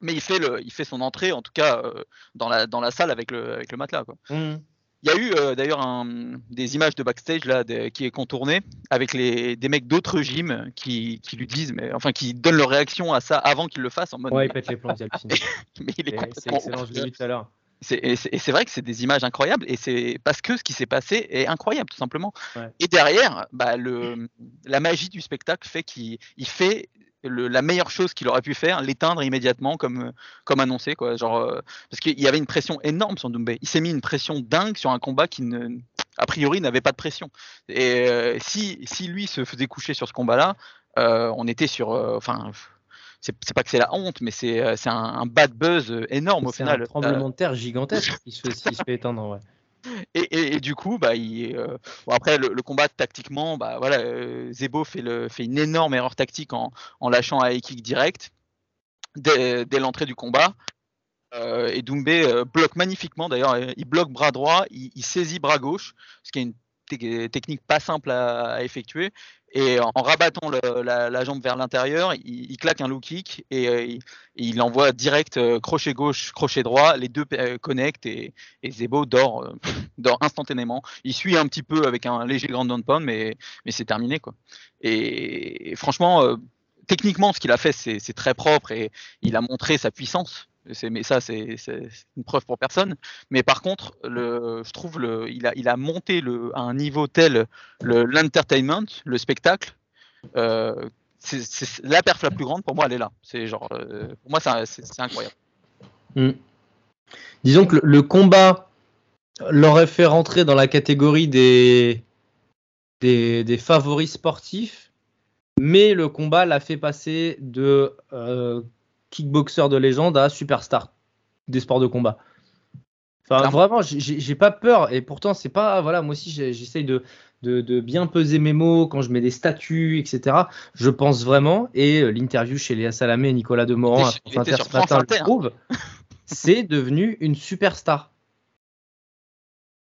S3: Mais il fait le, il fait son entrée en tout cas euh, dans la dans la salle avec le avec le matelas quoi. Mmh. Il y a eu euh, d'ailleurs des images de backstage là qui est contourné avec les, des mecs d'autres gyms qui, qui, lui disent, mais enfin qui donnent leur réaction à ça avant qu'il le fasse en mode.
S4: Ouais, il pète les plombs, mais il est, C'est excellent, je l'ai vu tout à l'heure.
S3: Et c'est vrai que c'est des images incroyables et c'est parce que ce qui s'est passé est incroyable tout simplement. Et derrière, bah, le, la magie du spectacle fait qu'il fait la meilleure chose qu'il aurait pu faire, l'éteindre immédiatement comme, comme annoncé. Quoi. Genre, euh, parce qu'il y avait une pression énorme sur Doumbé. Il s'est mis une pression dingue sur un combat qui, ne, a priori, n'avait pas de pression. Et euh, si, si lui se faisait coucher sur ce combat-là, euh, on était sur. Enfin. c'est pas que c'est la honte, mais c'est un, un, bad buzz énorme au final.
S4: C'est un tremblement de terre gigantesque qui se, se fait éteindre. Ouais.
S3: Et, du coup, bah, euh, après le, combat tactiquement, bah, voilà, euh, Zebo fait, une énorme erreur tactique en, lâchant un kick direct dès, l'entrée du combat. Euh, et Doumbé bloque magnifiquement, d'ailleurs, il bloque bras droit, il, saisit bras gauche, ce qui est une technique pas simple à effectuer. Et en, rabattant la, jambe vers l'intérieur, il, claque un low kick et, euh, il, envoie direct euh, crochet gauche, crochet droit. Les deux euh, connectent et, Zebo dort, instantanément. Il suit un petit peu avec un léger grand down pound, mais, mais c'est terminé. Quoi. Et, franchement, techniquement, ce qu'il a fait, c'est très propre et il a montré sa puissance mais ça c'est une preuve pour personne. Mais par contre, je trouve le, il a, monté à un niveau tel l'entertainment, le, spectacle. Euh, la perf la plus grande pour moi, elle est là. C'est genre, euh, pour moi c'est incroyable.
S4: Hmm. Disons que le, combat l'aurait fait rentrer dans la catégorie des favoris sportifs, mais le combat l'a fait passer de euh, kickboxer de légende à superstar des sports de combat. Enfin, vraiment, j'ai pas peur. Et pourtant, c'est pas. Voilà, moi aussi, j'essaye de, de, bien peser mes mots quand je mets des statuts, etc. Je pense vraiment. Et euh, l'interview chez Léa Salamé et Nicolas Demorand à France Inter ce matin le prouve. c'est devenu une superstar.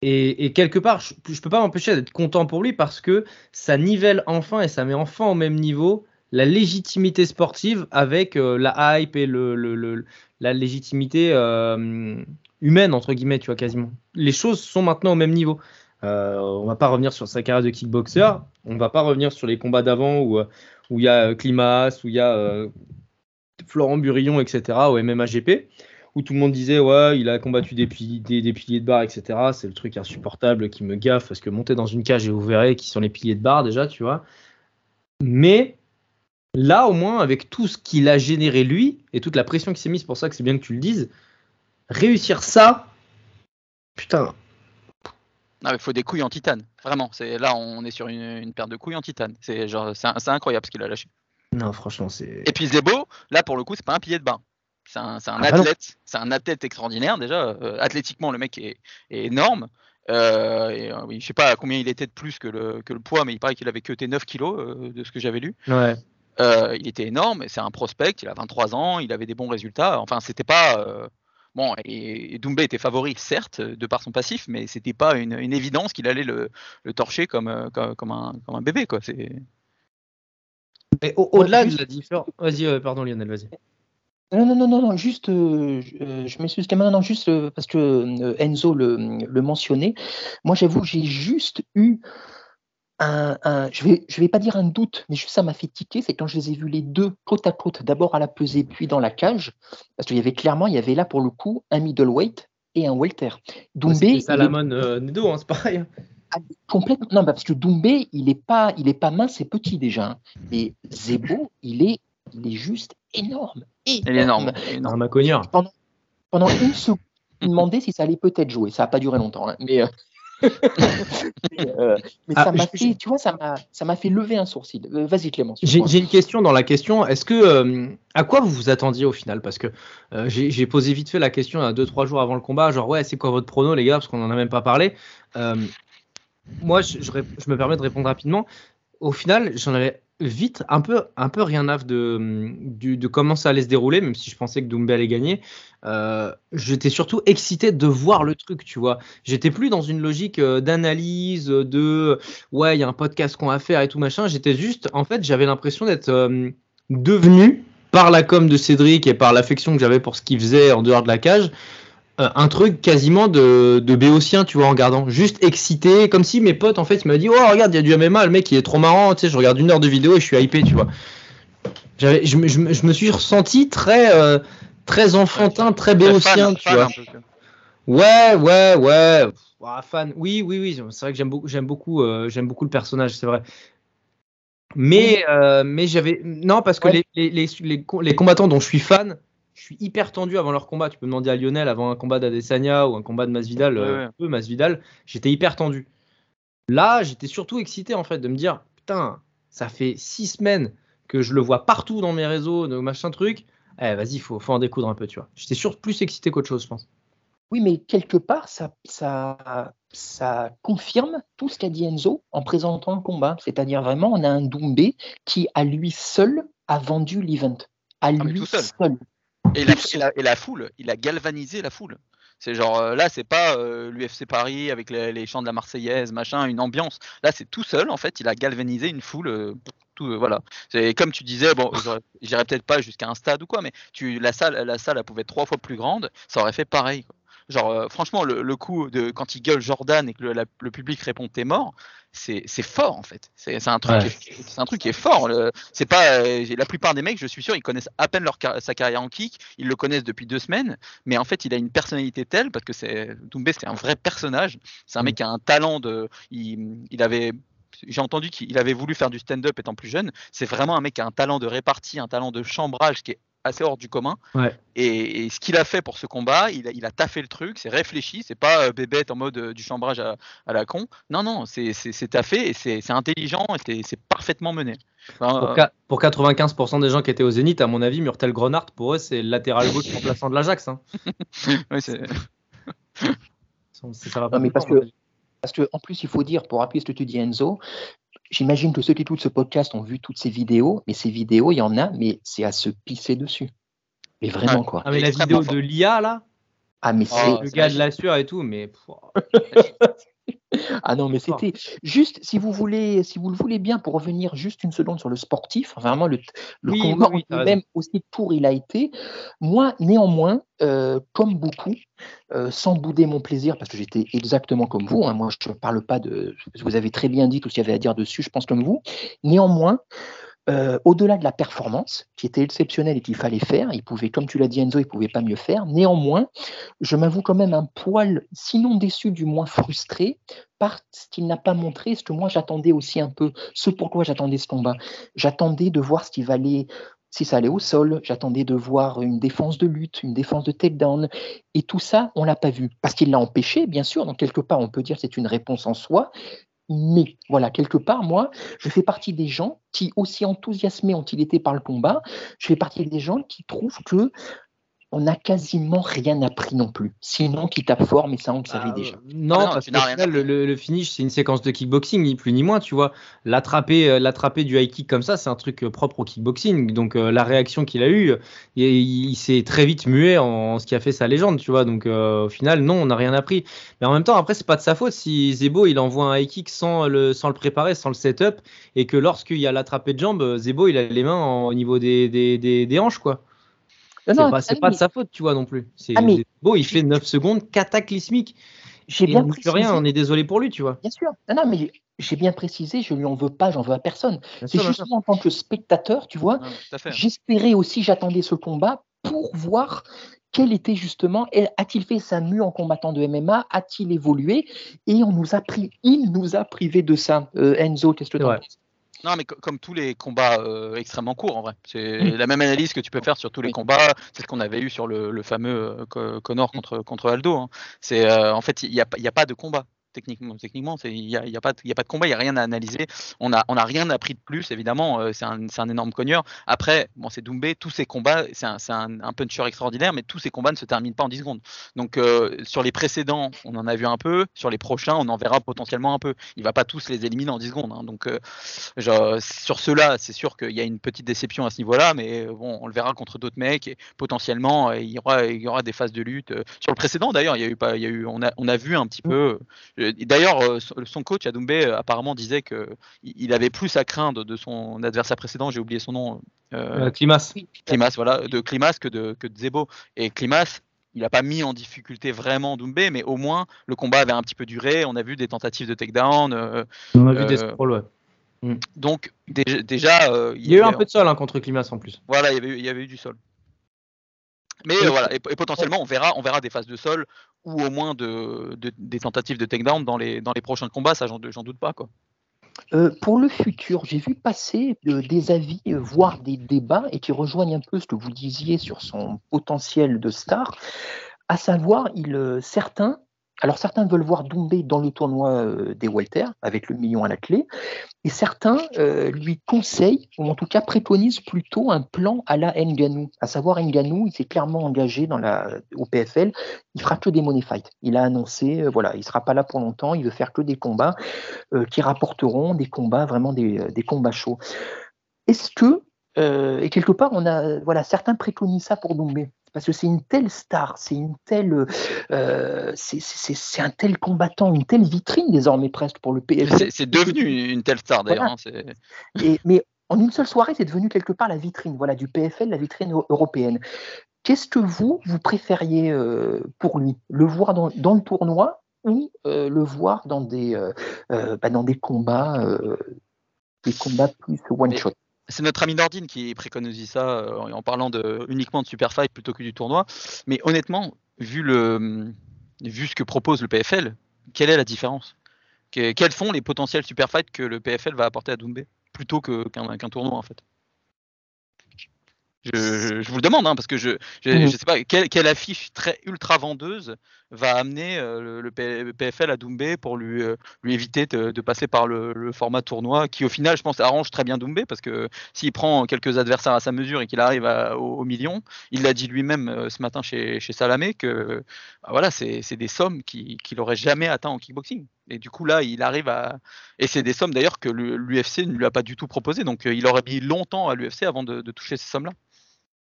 S4: Et, et quelque part, je, je peux pas m'empêcher d'être content pour lui parce que ça nivelle enfin et ça met enfin au même niveau la légitimité sportive avec euh, la hype et le, la légitimité euh, humaine, entre guillemets, tu vois, quasiment. Les choses sont maintenant au même niveau. Euh, on va pas revenir sur sa carrière de kickboxer, on va pas revenir sur les combats d'avant où il y a Climas, où il y a Florent Burillon, etc., au MMAGP, où tout le monde disait ouais, il a combattu des, piliers, des, piliers de barre, etc. C'est le truc insupportable qui me gaffe parce que monter dans une cage et vous verrez qui sont les piliers de barre déjà, tu vois. Mais Là, au moins, avec tout ce qu'il a généré lui et toute la pression qui s'est mise, pour ça que c'est bien que tu le dises, réussir ça, putain.
S3: il faut des couilles en titane, vraiment. C'est là, on est sur une, paire de couilles en titane. C'est genre, c'est incroyable ce qu'il a lâché.
S4: Non, franchement, c'est.
S3: Et puis Zebo, là pour le coup, c'est pas un pilier de bain. C'est un, ah bah athlète, c'est un athlète extraordinaire déjà. Euh, athlétiquement, le mec est, énorme. Euh, et, euh, oui, je sais pas combien il était de plus que le, que le poids, mais il paraît qu'il avait que 9 kilos de ce que j'avais lu.
S4: Ouais.
S3: Euh, il était énorme, c'est un prospect, il a 23 ans, il avait des bons résultats. Enfin, c'était pas. Euh, bon, et, Doumbé était favori, certes, de par son passif, mais c'était pas une, évidence qu'il allait le, torcher comme, euh, comme, un, comme, un, bébé. Quoi.
S4: Mais au- au-delà de la différence. Vas-y, euh, pardon Lionel, vas-y.
S2: Non, non, non, non, non, juste, euh, je, je m'excuse, Clément, non, non, juste euh, parce que euh, Enzo le, le mentionnait. Moi, j'avoue, j'ai juste eu un, un- je vais, je vais pas dire un doute, mais juste ça m'a fait tiquer, c'est quand je les ai vus les deux côte à côte, d'abord à la pesée, puis dans la cage, parce qu'il y avait clairement, il y avait là pour le coup un middleweight et un welter. Doumbé,
S4: C'était
S2: il est
S4: Salamon euh, Nedo, hein, c'est pareil. hein.
S2: complètement, non, parce que Doumbé, il est pas, il est pas mince et petit déjà, hein. mais Zebo, il est, il est juste énorme,
S3: Il est énorme. Énorme.
S4: Macognard.
S2: pendant une seconde, je me demandais si ça allait peut-être jouer. Ça n'a pas duré longtemps, hein, mais, euh, mais, euh, mais
S4: Ah,
S2: ça m'a fait, tu vois, ça m'a, ça m'a fait lever un sourcil. Euh, Vas-y Clément.
S4: J'ai une question dans la question. Est-ce que euh, à quoi vous vous attendiez au final? Parce que j'ai j'ai posé vite fait la question à 2-3 jours avant le combat, genre ouais, c'est quoi votre prono les gars? Parce qu'on n'en a même pas parlé. Moi, je, je rép- je me permets de répondre rapidement. Au final, j'en avais vite un peu, un peu rien à de, de comment ça allait se dérouler, même si je pensais que Doumbé allait gagner. Euh, J'étais surtout excité de voir le truc, tu vois. J'étais plus dans une logique euh, d'analyse, de ouais, il y a un podcast qu'on va faire et tout machin. J'étais juste, en fait, j'avais l'impression d'être euh, devenu, par la com de Cédric et par l'affection que j'avais pour ce qu'il faisait en dehors de la cage, un truc quasiment de, de béotien, tu vois, en regardant. Juste excité, comme si mes potes, en fait, ils m'avaient dit Oh, regarde, il y a du MMA, le mec, il est trop marrant, tu sais, je regarde une heure de vidéo et je suis hypé, tu vois. J'avais, je, me- je me- je me suis ressenti très, euh, très enfantin, très béotien,
S3: fan,
S4: tu
S3: fan
S4: vois. Ouais, ouais, ouais. Ouah, fan. Oui, oui, oui. C'est vrai que j'aime beaucoup, j'aime beaucoup, euh, j'aime beaucoup le personnage, c'est vrai. Mais, euh, mais j'avais non parce que
S2: Ouais.
S4: les, les, les, les, co- les combattants dont je suis fan, je suis hyper tendu avant leur combat. Tu peux demander à Lionel avant un combat d'Adesanya ou un combat de Masvidal,
S3: Ouais,
S4: euh,
S3: ouais.
S4: peu Masvidal, j'étais hyper tendu. Là, j'étais surtout excité en fait de me dire putain, ça fait six semaines que je le vois partout dans mes réseaux, de machin truc. Eh, vas-y, faut, faut en découdre un peu, tu vois. J'étais surtout plus excité qu'autre chose, je pense.
S2: Oui, mais quelque part, ça, ça, ça confirme tout ce qu'a dit Enzo en présentant le combat. C'est-à-dire vraiment, on a un Doumbé qui, à lui seul, a vendu l'event. À
S3: mais
S2: lui
S3: tout seul.
S2: seul.
S3: Et la, foule, il a galvanisé la foule. C'est genre euh, là, c'est pas l'UFC Paris avec les, chants de la Marseillaise, machin, une ambiance. Là, c'est tout seul en fait. Il a galvanisé une foule. euh, tout, euh, voilà. C'est comme tu disais. Bon, j'irais peut-être pas jusqu'à un stade ou quoi, mais tu la salle, la salle, elle pouvait être trois fois plus grande. Ça aurait fait pareil. Genre, euh, franchement, le, le coup de quand il gueule Jordan et que le, la- le public répond t'es mort, c'est fort en fait. C'est un truc,
S4: Ouais.
S3: qui est- c'est un truc qui est fort. C'est pas euh, la plupart des mecs, je suis sûr, ils connaissent à peine leur car- sa carrière en kick, ils le connaissent depuis deux semaines, mais en fait, il a une personnalité telle parce que c'est Doumbé, c'est un vrai personnage. C'est un mec qui a un talent de, il, il avait j'ai entendu qu'il avait voulu faire du stand-up étant plus jeune. C'est vraiment un mec qui a un talent de répartie, un talent de chambrage qui est assez hors du commun.
S4: Ouais.
S3: Et, et ce qu'il a fait pour ce combat, il a, il a taffé le truc, c'est réfléchi, c'est pas euh, bébête en mode euh, du chambrage à, à la con. Non, non, c'est taffé et c'est intelligent et c'est- parfaitement mené. Enfin,
S4: Pour,
S3: euh,
S4: qua- pour 95% des gens qui étaient au Zénith, à mon avis, Murtel Grenard, pour eux, c'est le latéral gauche remplaçant de l'Ajax. Hein.
S3: ouais, c'est-
S4: C'est- Ça va pas
S2: Non, mais parce que-. Parce que en plus, il faut dire, pour appuyer ce que tu dis, Enzo, j'imagine que ceux qui écoutent ce podcast ont vu toutes ces vidéos, mais ces vidéos, il y en a, mais c'est à se pisser dessus. Mais vraiment,
S3: Ouais.
S2: quoi.
S4: Ah, mais la vidéo
S3: fort.
S4: de l'IA, là,
S2: Ah, mais
S3: Oh,
S2: c'est.
S4: le gars de la sueur et tout, mais.
S2: Ah non, mais c'était juste, si vous voulez, si vous le voulez bien, pour revenir juste une seconde sur le sportif, vraiment le, le
S4: Oui,
S2: combat
S4: oui, oui, t'as
S2: en lui-même, aussi tour il a été. Moi, néanmoins, euh, comme beaucoup, euh, sans bouder mon plaisir, parce que j'étais exactement comme vous, hein, moi je ne parle pas de. Vous avez très bien dit tout ce qu'il y avait à dire dessus, je pense comme vous. Néanmoins, euh, au-delà de la performance, qui était exceptionnelle et qu'il fallait faire, il pouvait, comme tu l'as dit Enzo, il pouvait pas mieux faire. Néanmoins, je m'avoue quand même un poil, sinon déçu, du moins frustré, par ce qu'il n'a pas montré, ce que moi j'attendais aussi un peu, ce pourquoi j'attendais ce combat. J'attendais de voir ce qui valait, si ça allait au sol, j'attendais de voir une défense de lutte, une défense de takedown, et tout ça, on l'a pas vu. Parce qu'il l'a empêché, bien sûr, donc quelque part, on peut dire que c'est une réponse en soi, mais voilà, quelque part, moi, je fais partie des gens qui, aussi enthousiasmés ont-ils été par le combat, je fais partie des gens qui trouvent que on n'a quasiment rien appris non plus. Sinon, qui tape fort, mais ça, on le savait
S4: Ah,
S2: déjà.
S4: Non,
S3: Ah non,
S4: parce que le, le- le finish, c'est une séquence de kickboxing, ni plus ni moins, tu vois. L'attraper, euh, l'attraper du high kick comme ça, c'est un truc euh, propre au kickboxing. Donc euh, la réaction qu'il a eue, il, il s'est très vite mué en, en ce qui a fait sa légende, tu vois. Donc euh, au final, non, on n'a rien appris. Mais en même temps, après, c'est pas de sa faute si Zebo il envoie un high kick sans le, sans le préparer, sans le setup, et que lorsqu'il y a l'attrapé de jambe, euh, Zebo il a les mains en- au niveau des, des, des, des hanches, quoi.
S2: Non,
S4: C'est
S2: non,
S4: pas, c'est
S2: ah,
S4: pas de sa faute, tu vois, non plus. C'est
S2: Ah, mais-
S4: Zebo, il fait 9 secondes cataclysmique.
S2: J'ai bien précisé.
S4: rien, on est désolé pour lui, tu vois.
S2: Bien sûr. Non, non, mais j'ai bien précisé, je lui en veux pas, j'en veux à personne.
S4: Bien
S2: C'est justement en tant que spectateur, tu vois, j'espérais aussi, j'attendais ce combat pour voir quel était justement, a-t-il fait sa mue en combattant de MMA, a-t-il évolué, et on nous a pris, il nous a privé de ça. Euh, Enzo, qu'est-ce que tu
S4: vrai.
S2: penses?
S3: Non, mais co- comme tous les combats euh, extrêmement courts, en vrai. C'est
S2: Oui.
S3: la même analyse que tu peux faire sur tous les combats. C'est ce qu'on avait eu sur le, le fameux euh, Co- Connor contre, contre Aldo. hein. C'est euh, en fait, il n'y a, pas- il y a pas de combat. Techniquement, techniquement, il n'y a, y a, pas a pas de combat, il n'y a rien à analyser. On n'a on a rien appris de plus, évidemment. euh, c'est un, un énorme cogneur. Après, bon, c'est Doumbé, tous ces combats, c'est un, un, un puncher extraordinaire, mais tous ces combats ne se terminent pas en 10 secondes. Donc, euh, sur les précédents, on en a vu un peu. Sur les prochains, on en verra potentiellement un peu. Il va pas tous les éliminer en 10 secondes. hein. Donc, euh, Genre, sur ceux-là, c'est sûr qu'il y a une petite déception à ce niveau-là, mais euh, bon, on le verra contre d'autres mecs et potentiellement euh, il y aura, il y aura des phases de lutte. euh. Sur le précédent, d'ailleurs, on a, on a vu un petit peu. Euh, D'ailleurs, euh, son- coach à Doumbé euh, apparemment disait que il avait plus à craindre de son adversaire précédent. J'ai oublié son nom. euh,
S4: Euh, Klimas.
S3: Klimas, voilà, de Klimas que de, que de Zebo. Et Klimas, il n'a pas mis en difficulté vraiment Doumbé, mais au moins le combat avait un petit peu duré. On a vu des tentatives de takedown. euh,
S4: On a vu des scrolls, ouais.
S3: donc déjà, déjà, euh,
S4: Il y a eu un peu de sol hein, contre Klimas en plus.
S3: voilà, il y avait eu, il y avait eu du sol. Mais euh, voilà, et, et potentiellement on verra, on verra des phases de sol ou au moins de, de- des tentatives de takedown dans les, dans les prochains combats, ça j'en j'en doute pas quoi.
S2: Euh, pour le futur, j'ai vu passer euh, des avis, euh, voire des débats, et qui rejoignent un peu ce que vous disiez sur son potentiel de star, à savoir, il, euh, certains, alors certains veulent voir Doumbé dans le tournoi euh, des Welter, avec le million à la clé, et certains euh, lui conseillent, ou en tout cas préconisent plutôt un plan à la Nganou, à savoir Nganou, il s'est clairement engagé au PFL, il fera que des money fights. Il a annoncé, euh, voilà, il sera pas là pour longtemps, il veut faire que des combats qui rapporteront des combats, vraiment des, combats chauds. Est-ce que, et quelque part, on a, voilà, certains préconisent ça pour Doumbé, parce que c'est une telle star, c'est une telle, euh, c'est- un tel combattant, une telle vitrine désormais presque pour le PFL.
S3: C'est devenu une telle star d'ailleurs.
S2: Voilà.
S3: hein,
S2: mais en une seule soirée, c'est devenu quelque part la vitrine, voilà, du PFL, la vitrine eu- européenne. Qu'est-ce que vous, vous préfériez euh, pour lui? Le voir dans, dans le tournoi ou euh, le voir dans des, bah, dans des combats, des combats plus one shot?
S3: C'est notre ami Nordine qui préconise ça euh, en parlant de, uniquement de super fight plutôt que du tournoi. Mais honnêtement, vu, le, vu ce que propose le PFL, quelle est la différence? Que- Quels sont les potentiels super fights que le PFL va apporter à Doumbé plutôt qu'un tournoi en fait? Je, vous le demande hein, parce que je je,
S2: Mhm.
S3: sais pas quelle, quelle affiche très ultra vendeuse va amener euh, le, PFL à Doumbé pour lui, euh, éviter de, passer par le, format tournoi qui au final je pense arrange très bien Doumbé parce que s'il prend quelques adversaires à sa mesure et qu'il arrive au, million, il l'a dit lui-même euh, ce matin chez, Salamé que bah voilà c'est des sommes qui- qu'il n'aurait jamais atteint en kickboxing. Et du coup là il arrive à et c'est des sommes d'ailleurs que l'UFC ne lui a pas du tout proposé donc il aurait mis longtemps à l'UFC avant de, toucher ces sommes là.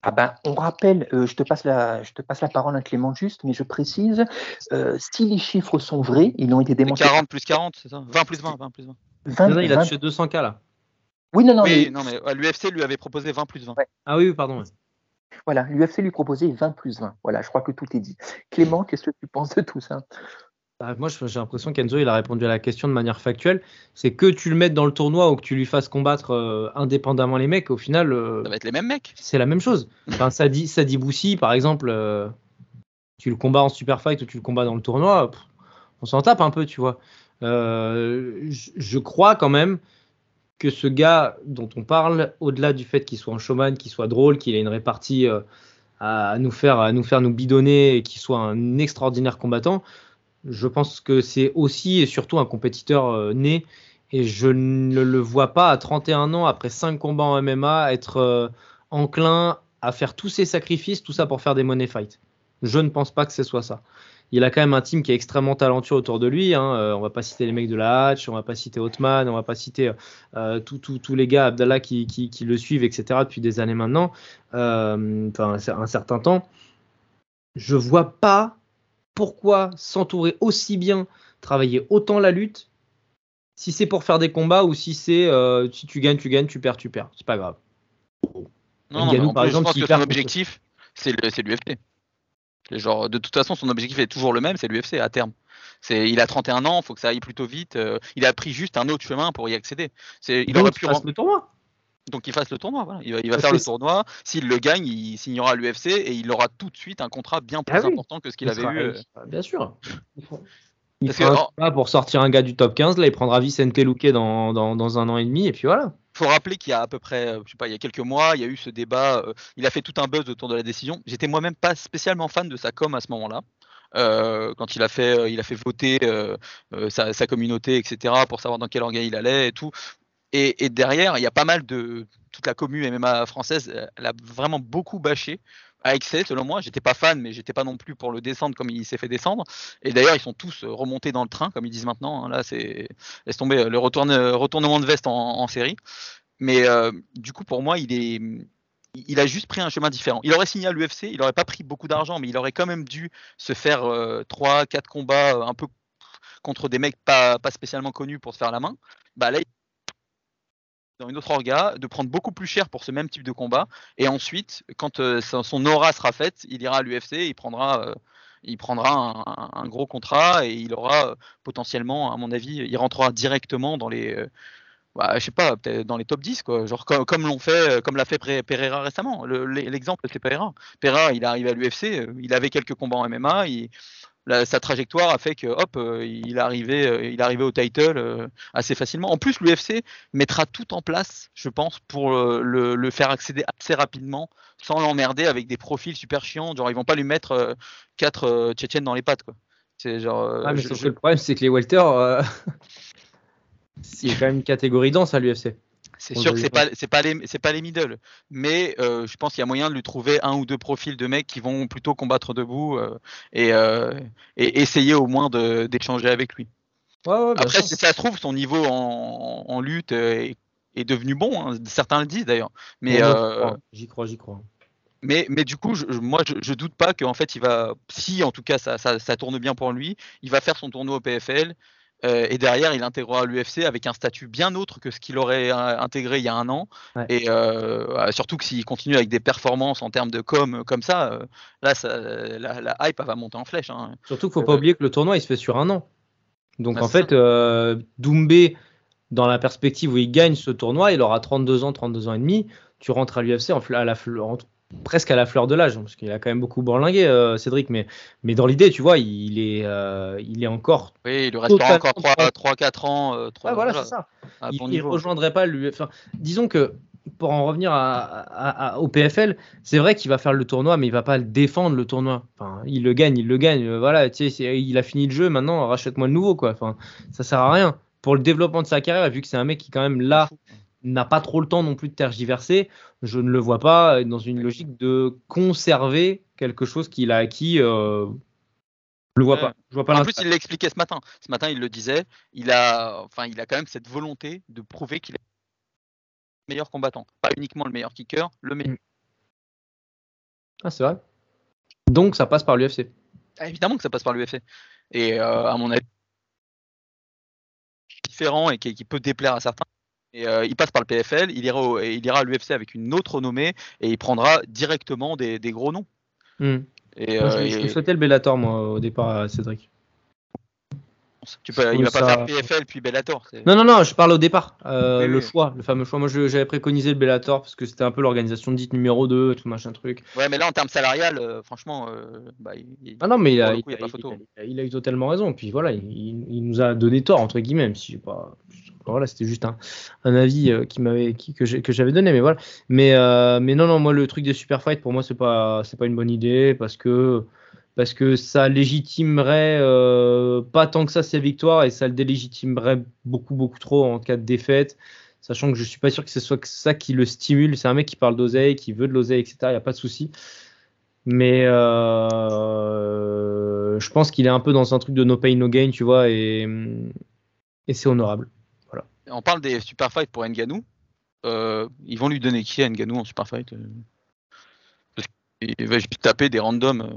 S2: Ah ben, on rappelle, euh, je, te passe la, je te passe la parole à Clément Juste, mais je précise, euh, si les chiffres sont vrais, ils ont été démontrés.
S3: 40 plus 40 c'est ça? 20 plus 20 20 plus 20.
S2: 20,
S4: Non, non, il a
S2: 20
S4: touché 200K là.
S2: Oui, non, non,
S3: oui
S2: mais
S3: non mais l'UFC lui avait proposé 20 plus 20.
S2: Ouais.
S4: Ah oui, oui, pardon.
S2: voilà, l'UFC lui proposait 20 plus 20. Voilà, je crois que tout est dit. Clément, qu'est-ce que tu penses de tout ça?
S4: Bah, moi, j'ai l'impression qu'Enzo, il a répondu à la question de manière factuelle. C'est que tu le mettes dans le tournoi ou que tu lui fasses combattre euh, indépendamment les mecs, au final, euh,
S3: Ça va être les mêmes mecs.
S4: c'est la même chose. Enfin, Sadi, Sadi Boussi, par exemple, euh, tu le combats en super fight ou tu le combats dans le tournoi, pff, on s'en tape un peu, tu vois. Je- crois quand même que ce gars dont on parle, au-delà du fait qu'il soit un showman, qu'il soit drôle, qu'il ait une répartie à nous faire, à nous faire nous bidonner et qu'il soit un extraordinaire combattant, je pense que c'est aussi et surtout un compétiteur euh, né. Et je ne le vois pas à 31 ans, après 5 combats en MMA, être euh, enclin à faire tous ces sacrifices, tout ça pour faire des money fights. Je ne pense pas que ce soit ça. Il a quand même un team qui est extrêmement talentueux autour de lui. Hein. Euh, on va pas citer les mecs de la Hatch, on va pas citer Hotman, on va pas citer euh, tous les gars Abdallah qui, le suivent, etc. depuis des années maintenant, enfin un certain temps. Je vois pas pourquoi s'entourer aussi bien, travailler autant la lutte, si c'est pour faire des combats ou si c'est si tu gagnes, tu gagnes, tu perds, tu perds. C'est pas grave.
S3: Non, non par exemple, je pense que son objectif, c'est l'UFC. Genre, de toute façon, son objectif est toujours le même, c'est l'UFC à terme. C'est, il a 31 ans, il faut que ça aille plutôt vite. Euh, il a pris juste un autre chemin pour y accéder. C'est, il
S4: aurait pu le tournoi.
S3: Donc il fasse le tournoi, voilà. il va, il va faire le tournoi. S'il le gagne, il signera l'UFC et il aura tout de suite un contrat bien plus ah important que ce qu'il avait eu. Euh.
S4: Bien sûr. Il fera un pour sortir un gars du top 15, là il prendra Vicente Luque dans, dans, dans un an et demi et puis voilà
S3: faut rappeler qu'il y a à peu près, euh, je sais pas, il y a quelques mois, il y a eu ce débat. Euh, il a fait tout un buzz autour de la décision. J'étais moi-même pas spécialement fan de sa com à ce moment-là. Euh, quand il a fait, il a fait voter sa, communauté, etc., pour savoir dans quel organe il allait et tout. Et, derrière, il y a pas mal de toute la commune MMA française, elle a vraiment beaucoup bâché à excès, selon moi. J'étais pas fan, mais j'étais pas non plus pour le descendre comme il s'est fait descendre. Et d'ailleurs, ils sont tous remontés dans le train, comme ils disent maintenant. Hein. Là, c'est laisse tomber le retournement de veste en, série. Mais euh, du coup, pour moi, il a juste pris un chemin différent. Il aurait signé à l'UFC, il n'aurait pas pris beaucoup d'argent, mais il aurait quand même dû se faire 3, euh, 4 combats euh, un peu contre des mecs pas, pas spécialement connus pour se faire la main. Bah là, dans une autre orga, de prendre beaucoup plus cher pour ce même type de combat. Et ensuite, quand euh, son aura sera faite, il ira à l'UFC, il prendra, euh, il prendra un, gros contrat et il aura euh, potentiellement, à mon avis, il rentrera directement dans les, bah, je sais pas, peut-être dans les top 10, quoi. Genre comme, l'ont fait, comme l'a fait Pereira récemment. L'exemple, c'est Pereira. Pereira, il est à l'UFC, il avait quelques combats en MMA, il, sa trajectoire a fait que hop, euh, il est arrivé, euh, il est au title euh, assez facilement. En plus, l'UFC mettra tout en place, je pense, pour le, faire accéder assez rapidement, sans l'emmerder avec des profils super chiants. Genre, ils vont pas lui mettre quatre Tchétchènes dans les pattes, quoi.
S4: C'est genre. Ah, mais le problème, c'est que les welter, c'est quand même une catégorie dense à l'UFC.
S3: C'est sûr que c'est pas c'est pas les c'est pas les middle, mais euh, je pense qu'il y a moyen de lui trouver un ou deux profils de mecs qui vont plutôt combattre debout euh, et, euh, et, essayer au moins d'échanger avec lui. Après, si ça se trouve, son niveau en, en lutte est, est, devenu bon. Hein. Certains le disent d'ailleurs. Mais
S4: j'y crois, j'y crois.
S3: Mais, mais, du coup, je, moi, je, je, doute pas qu'en fait, il va, si en tout cas ça, ça, ça, tourne bien pour lui, il va faire son tournoi au PFL, euh, et derrière, il intégrera l'UFC avec un statut bien autre que ce qu'il aurait euh, intégré il y a un an. Et euh, surtout que s'il continue avec des performances en termes de com comme ça, là, la, hype va monter en flèche. Hein.
S4: Surtout qu'il ne faut pas oublier que le tournoi, il se fait sur un an. Donc bah, en fait, Doumbé, dans la perspective où il gagne ce tournoi, il aura 32 ans, 32 ans et demi. Tu rentres à l'UFC à la, presque à la fleur de l'âge, hein, parce qu'il a quand même beaucoup bourlingué, euh, Cédric, mais, mais dans l'idée, tu vois, il est, euh, il est encore.
S3: Oui, il lui restera encore 3-4 ans. Euh,
S4: voilà, c'est ça. il ne rejoindrait pas lui. Enfin, disons que pour en revenir à, au PFL, c'est vrai qu'il va faire le tournoi, mais il va pas le défendre le tournoi. Enfin, il le gagne, il le gagne. Voilà, tu sais, il a fini le jeu, maintenant rachète-moi le nouveau, quoi. Enfin, ça sert à rien. Pour le développement de sa carrière, vu que c'est un mec qui quand même là n'a pas trop le temps non plus de tergiverser, je ne le vois pas dans une logique de conserver quelque chose qu'il a acquis. Euh, je le vois pas. Je vois pas
S3: en plus, il l'expliquait ce matin. Ce matin, il le disait. Il a, enfin, il a quand même cette volonté de prouver qu'il est le meilleur combattant, pas uniquement le meilleur kicker, le meilleur. Mm.
S4: Ah, c'est vrai. Donc, ça passe par l'UFC.
S3: Ah, évidemment que ça passe par l'UFC. Et euh, à mon avis, différent et qui peut déplaire à certains. Euh, il passe par le PFL, il ira, il ira à l'UFC avec une autre renommée et il prendra directement des, gros noms.
S4: Hmm. Et, euh, je, souhaitais le Bellator, moi, au départ, Cédric.
S3: Tu peux, il va pas faire PFL puis Bellator.
S4: Non, non, non, je parle au départ. Euh, le choix, le fameux choix. Moi, j'avais préconisé le Bellator parce que c'était un peu l'organisation dite numéro 2, tout machin truc.
S3: Ouais, mais là, en termes salarial, franchement, bah,
S4: il, ah non, mais il a, il, a, eu totalement raison. Puis voilà, il, nous a donné tort, entre guillemets, si pas. Voilà, c'était juste un, avis euh, que, j'avais donné, mais voilà. Mais, euh, mais non, non, moi, le truc des super fights, pour moi, c'est pas, pas une bonne idée parce que, ça légitimerait euh, pas tant que ça ses victoires et ça le délégitimerait beaucoup, beaucoup trop en cas de défaite. Sachant que je suis pas sûr que ce soit ça qui le stimule. C'est un mec qui parle d'oseille, qui veut de l'oseille, etc. Il n'y a pas de souci. Mais je pense qu'il est un peu dans un truc de no pain, no gain, tu vois, et c'est honorable.
S3: On parle des super fights pour Nganou. Euh, ils vont lui donner qui à Nganou en super fight euh Parce qu'il va juste taper des randoms. euh,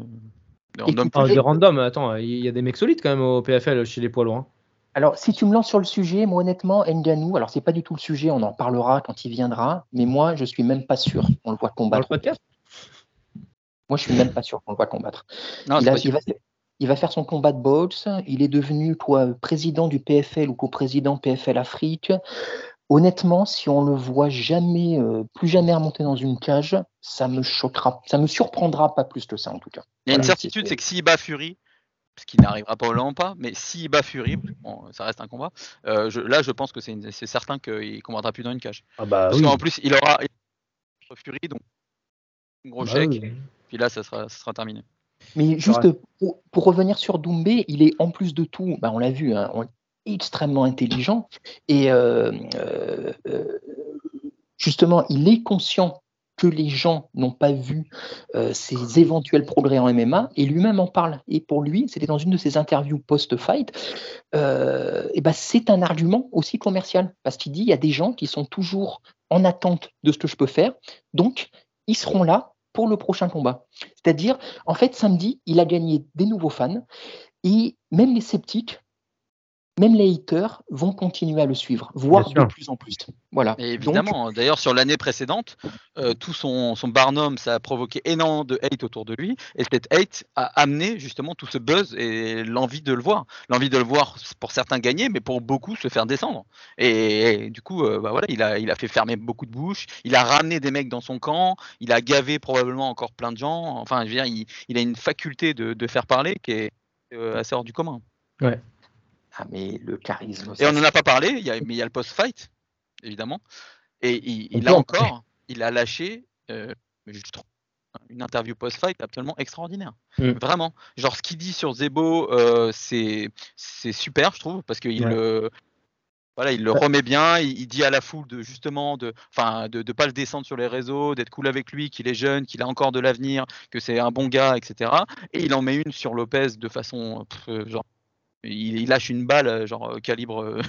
S3: des randoms
S4: des randoms, attends, il y a des mecs solides quand même au PFL chez les poids lourds. hein.
S2: Alors, si tu me lances sur le sujet, moi honnêtement, Nganou, alors c'est pas du tout le sujet, on en parlera quand il viendra, mais moi je suis même pas sûr qu'on le voit
S4: Dans le
S2: combattre.
S4: podcast?
S2: Moi je suis même pas sûr qu'on le voit combattre.
S3: Non,
S2: il, a- il va, il va faire son combat de boxe, il est devenu quoi, président du PFL ou co-président PFL Afrique. Honnêtement, si on le voit jamais, euh, plus jamais remonter dans une cage, ça me choquera, ça me surprendra pas plus que ça en tout cas.
S3: Il y a une certitude,
S2: c'est-
S3: que s'il bat Fury, ce qui n'arrivera probablement pas, mais s'il bat Fury, bon, ça reste un combat, euh, je- là je pense que c'est certain qu'il combattra plus dans une cage.
S4: Ah bah
S3: Parce qu'en plus, il aura il aura Fury, donc un gros
S4: Bah
S3: chèque,
S4: oui.
S3: puis là ça sera, ça sera terminé.
S2: Mais juste pour, pour revenir sur Doumbé, il est en plus de tout, bah, on l'a vu, hein, on- extrêmement intelligent. Et euh, euh, euh, justement, il est conscient que les gens n'ont pas vu euh, ses éventuels progrès en MMA, et lui-même en parle. Et pour lui, c'était dans une de ses interviews post-fight, et ben c'est un argument aussi commercial, parce qu'il dit il y a des gens qui sont toujours en attente de ce que je peux faire, donc ils seront là le prochain combat. C'est-à-dire, en fait, samedi, il a gagné des nouveaux fans, et même les sceptiques, même les haters vont continuer à le suivre, voire de plus en plus. Voilà.
S3: Et évidemment, d'ailleurs sur l'année précédente, euh, tout son, son barnum, ça a provoqué énormément de hate autour de lui, et cette hate a amené justement tout ce buzz et l'envie de le voir. L'envie de le voir pour certains gagner, mais pour beaucoup se faire descendre. Et, et du coup, euh, bah voilà, il a, il a fait fermer beaucoup de bouches, il a ramené des mecs dans son camp, il a gavé probablement encore plein de gens. Enfin, je veux dire, il, il a une faculté de, de faire parler qui est euh, assez hors du commun.
S2: Ah, mais le charisme.
S3: Et on n'en a pas parlé, il y a, mais il y a le post-fight, évidemment. Et il, il a
S4: en
S3: encore, il a lâché, euh, je trouve, une interview post-fight absolument extraordinaire.
S4: Mm.
S3: Vraiment. Genre, ce qu'il dit sur Zebo, euh, c'est super, je trouve, parce qu'il
S4: Ouais.
S3: le. Voilà, il le remet bien, il, il dit à la foule de justement de enfin de ne pas le descendre sur les réseaux, d'être cool avec lui, qu'il est jeune, qu'il a encore de l'avenir, que c'est un bon gars, etc. Et il en met une sur Lopez de façon pff, euh, genre il, il lâche une balle euh, genre euh, calibre euh,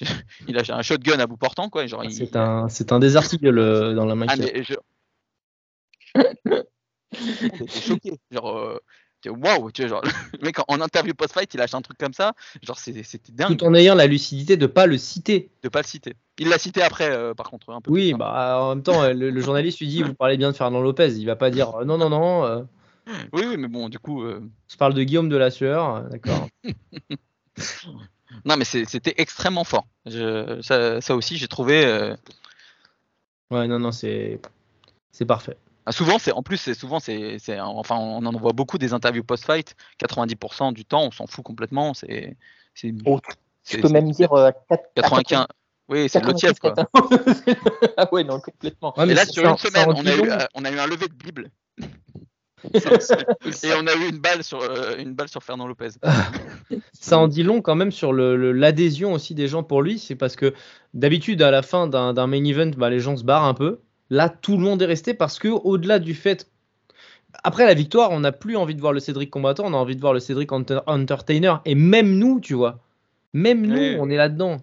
S3: il lâche un shotgun à bout portant quoi il-
S4: Ah, C'est un, c'est le- dans la main.
S3: ah, je choqué genre euh, tu vois, waouh tu vois genre le mec en, interview post fight il lâche un truc comme ça genre c'est- c'était dingue
S4: Tout en ayant la lucidité de pas le citer.
S3: de pas le citer il l'a cité après euh, par contre un peu
S4: Oui,
S3: plus, hein.
S4: bah en même temps, le, le journaliste lui dit vous parlez bien de Fernand Lopez. Il va pas dire non, non, non. Euh,
S3: oui oui mais bon du coup euh,
S4: je parle de Guillaume de la Sueur, d'accord.
S3: non mais c'était extrêmement fort Je- ça, ça aussi j'ai trouvé euh,
S4: Ouais, non, non, c'est c'est parfait.
S3: Ah, Souvent, c'est en plus, c'est souvent, c'est, c'est- enfin, on en voit beaucoup des interviews post-fight. 90% du temps, on s'en fout complètement. C'est, c'est,
S2: Oh, peux même dire euh, quatre-
S3: 95. Oui, c'est le tiers, quoi.
S2: 94. ah ouais, non, complètement.
S4: Ouais,
S3: Et
S4: mais
S3: là, sur une semaine, on a, eu, euh, on a eu un lever de Bible. Et on a eu une balle sur, euh, Fernand Lopez.
S4: Ça en dit long quand même sur l'adhésion aussi des gens pour lui. C'est parce que d'habitude, à la fin d'un main event, bah, les gens se barrent un peu. Là, tout le monde est resté parce que, au-delà du fait. Après la victoire, on n'a plus envie de voir le Cédric combattant, on a envie de voir le Cédric enter- entertainer. Et même nous, tu vois, même nous, on est là-dedans.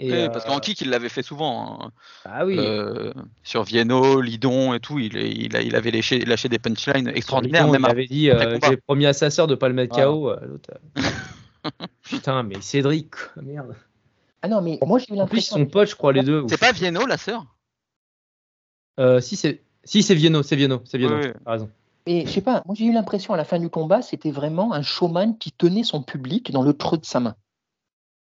S4: Et,
S3: Oui, Parce
S4: euh,
S3: qu'en kick, il l'avait fait souvent. hein.
S4: ah oui.
S3: Euh, sur Vienno, Lidon et tout, il, il, a- il avait lâché, lâché des punchlines extraordinaires.
S4: Lidon,
S3: Même
S4: il
S3: à-
S4: avait dit euh, j'ai promis à sa sœur de pas le mettre. KO. euh, euh. Putain, mais Cédric, quoi, merde.
S2: Ah non, mais moi j'ai eu
S4: En plus,
S2: l'impression.
S4: sont potes, je crois, les deux.
S3: C'est pas Vienno, la sœur?
S4: Euh, si c'est si c'est Vienno, c'est Vienno, c'est Vienno.
S3: Oui, oui.
S4: T'as raison.
S2: Et je sais pas, moi j'ai eu l'impression à la fin du combat, c'était vraiment un showman qui tenait son public dans le creux de sa main.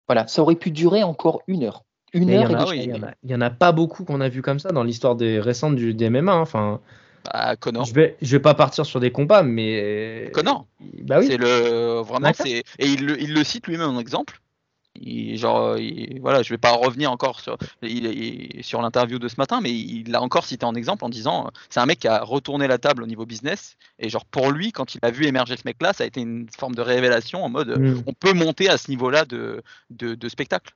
S2: Voilà, ça aurait pu durer encore une heure. Une
S4: Mais il y
S2: heure
S4: en
S2: et
S4: a-
S2: des
S3: oui,
S4: il y,
S2: choses.
S4: en a- il y en a pas beaucoup qu'on a vu comme ça dans l'histoire des récentes du des MMA. hein. Enfin,
S3: bah, Connor.
S4: je vais je vais pas partir sur des combats, mais
S3: Connor.
S4: Bah oui.
S3: C'est le vraiment
S4: D'accord.
S3: c'est et il le, il le cite lui-même en exemple. Il, genre il- voilà, je vais pas revenir encore sur il, sur l'interview de ce matin, mais il l'a encore cité en exemple en disant c'est un mec qui a retourné la table au niveau business et genre pour lui quand il a vu émerger ce mec-là, ça a été une forme de révélation en mode
S4: Mm.
S3: on peut monter à ce niveau-là de, de, de spectacle.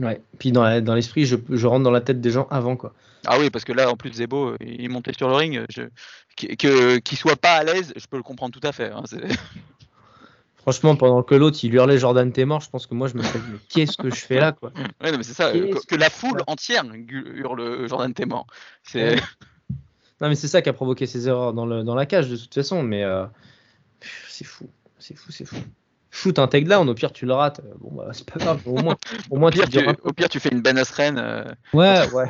S4: Ouais. Puis dans la- dans l'esprit, je, je rentre dans la tête des gens avant quoi.
S3: Ah oui, parce que là, en plus, Zebo, il montait sur le ring. Je... que- que- Qu'il soit pas à l'aise, je peux le comprendre tout à fait. hein, c'est-
S4: Franchement, pendant que l'autre il hurlait Jordan t'es mort, je pense que moi je me suis dit mais qu'est-ce que je fais là quoi.
S3: Ouais, non, mais c'est ça, que, que la foule entière hurle Jordan t'es mort. C'est...
S4: Ouais. Non mais c'est ça qui a provoqué ces erreurs dans, le, dans la cage de toute façon, mais euh, c'est fou, c'est fou, c'est fou. Shoot un takedown, au pire tu le rates. Euh, Bon bah c'est pas grave, au moins, au moins
S3: Au, pire,
S4: tu
S3: au pire, tu fais une Ben Askren. euh,
S4: Ouais, ouais.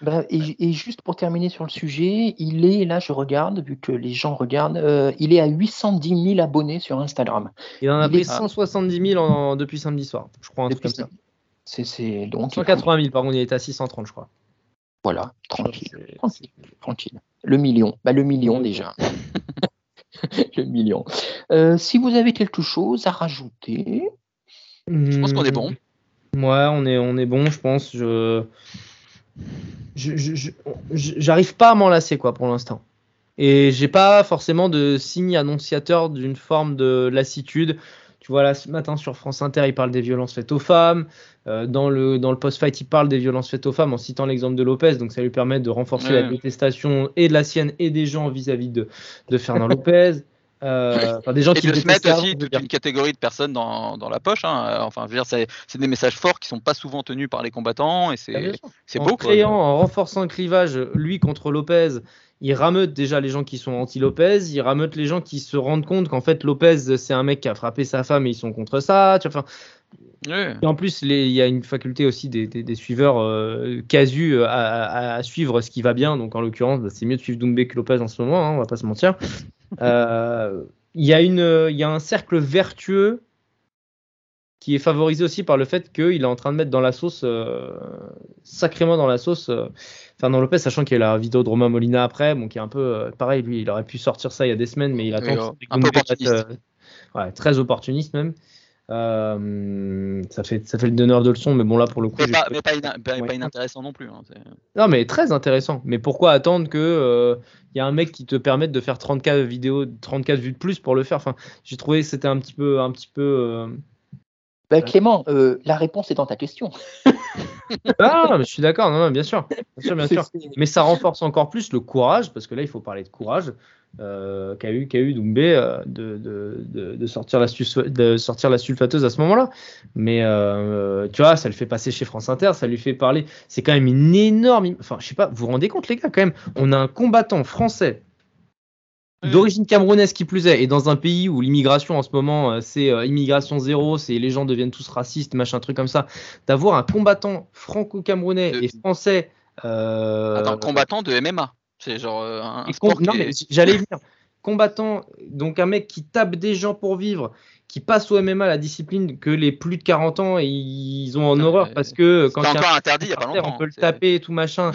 S2: Bah, et, et juste pour terminer sur le sujet, il est, là je regarde, vu que les gens regardent, euh, il est à 810 000 abonnés sur Instagram.
S4: Il en a
S2: Il
S4: pris
S2: est-
S4: 170 000 en- depuis samedi soir, je crois un truc comme ça.
S2: C'est, c'est donc
S4: 180 000 par contre, il était à 630 je crois.
S2: voilà, tranquille,
S4: C'est-
S2: tranquille, tranquille. Le million, bah le million déjà. le million. Euh, si vous avez quelque chose à rajouter,
S3: Je pense qu'on est bon.
S4: Hmm. Ouais, on est, on est bon, je pense. Je- j'arrive pas à m'en lasser quoi pour l'instant. Et j'ai pas forcément de signe annonciateur d'une forme de lassitude. Tu vois, là, ce matin sur France Inter, il parle des violences faites aux femmes. Euh, dans le, dans le post-fight, il parle des violences faites aux femmes en citant l'exemple de Lopez. Donc, ça lui permet de renforcer la détestation et de la sienne et des gens vis-à-vis de, de Fernand Lopez. Euh, enfin, des gens
S3: Et
S4: qui
S3: de se mettre aussi toute une catégorie de personnes dans, dans la poche. hein. Enfin, je veux dire, c'est, des messages forts qui sont pas souvent tenus par les combattants et c'est,
S4: Ah, en
S3: quoi.
S4: créant, en renforçant le clivage, lui contre Lopez, il rameute déjà les gens qui sont anti-Lopez, il rameute les gens qui se rendent compte qu'en fait Lopez c'est un mec qui a frappé sa femme et ils sont contre ça. Tu vois, enfin,
S3: Ouais.
S4: et en plus, il y a une faculté aussi des, des- des suiveurs euh, casus euh, à, suivre ce qui va bien. Donc en l'occurrence, bah, c'est mieux de suivre Doumbé que Lopez en ce moment, hein, on va pas se mentir. Euh, Il y, a une- il y a un cercle vertueux qui est favorisé aussi par le fait qu'il est en train de mettre dans la sauce, euh, sacrément dans la sauce, euh, Fernand Lopez, sachant qu'il y a la vidéo de Romain Molina après, bon, qui est un peu euh, pareil, lui, il aurait pu sortir ça il y a des semaines, mais il attend.
S3: Oui, euh, un peu opportuniste.
S4: euh, ouais, très opportuniste même. Euh, ça, fait, ça fait le donneur de leçons, mais bon, là, pour le coup.
S3: Mais, pas, mais pas, ina- pas-
S4: Ouais.
S3: pas inintéressant non plus. hein,
S4: Non, mais très intéressant. Mais pourquoi attendre que euh, y a un mec qui te permette de faire 34 vidéos, 34 vues de plus pour le faire? Enfin, j'ai trouvé que c'était un petit peu, un petit peu. euh,
S2: bah, Clément, euh, la réponse est dans ta question.
S4: Ah, non, mais je suis d'accord. Non, non, bien sûr, bien sûr, bien sûr. Mais ça renforce encore plus le courage, parce que là, il faut parler de courage euh, qu'a eu, qu'a eu Doumbé euh, de, de, de, de sortir la sus- de sortir la sulfateuse à ce moment-là. Mais euh, tu vois, ça le fait passer chez France Inter, ça lui fait parler. C'est quand même une énorme. Enfin, je sais pas, vous vous rendez compte, les gars, quand même, on a un combattant français. D'origine camerounaise qui plus est, et dans un pays où l'immigration en ce moment euh, c'est euh, immigration zéro, c'est les gens deviennent tous racistes, machin truc comme ça, d'avoir un combattant franco-camerounais
S3: De-
S4: et français euh,
S3: Attends, combattant de MMA. C'est genre euh, un, sport
S4: non, mais j'allais venir. Combattant, donc un mec qui tape des gens pour vivre, qui passe au MMA la discipline que les plus de 40 ans ils ont en
S3: Putain,
S4: horreur parce que quand il y a
S3: encore
S4: un
S3: interdit il y a pas
S4: par terre,
S3: longtemps.
S4: on peut le taper et tout machin,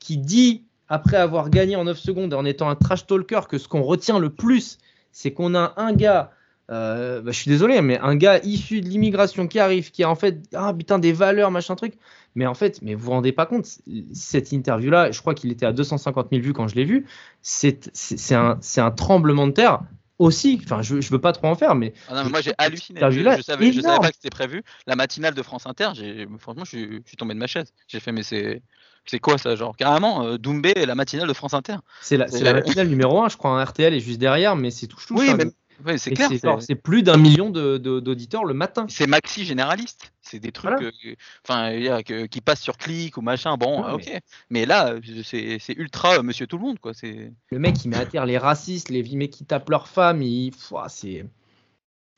S4: qui dit après avoir gagné en 9 secondes en étant un trash talker que ce qu'on retient le plus, c'est qu'on a un gars, euh, bah, je suis désolé, mais un gars issu de l'immigration qui arrive, qui a en fait ah putain des valeurs machin truc, mais en fait, mais vous vous rendez pas compte, cette interview-là, je crois qu'il était à 250 000 vues quand je l'ai vu, c'est un, tremblement de terre aussi. Enfin, je, je veux pas trop en faire, mais
S3: Ah non, mais moi j'ai halluciné. Je,
S4: interview-là,
S3: je savais, je savais pas que c'était prévu. La matinale de France Inter, franchement, je suis, tombé de ma chaise. J'ai fait, mais c'est, c'est quoi ça, genre carrément euh, Doumbé et la matinale de France Inter.
S4: c'est la, matinale numéro 1, je crois, un RTL est juste derrière, mais c'est touche touche.
S3: Oui,
S4: hein.
S3: mais ouais, c'est clair.
S4: c'est plus d'un million d'auditeurs le matin.
S3: C'est maxi généraliste. C'est des trucs,
S4: Voilà.
S3: euh, enfin, que- qui passent sur clic ou machin. Bon,
S4: Ouais,
S3: ok. Mais là, c'est, ultra euh, Monsieur Tout le Monde, quoi.
S4: Le mec, il met à terre les racistes, les mecs qui tapent leurs femmes, il... C'est.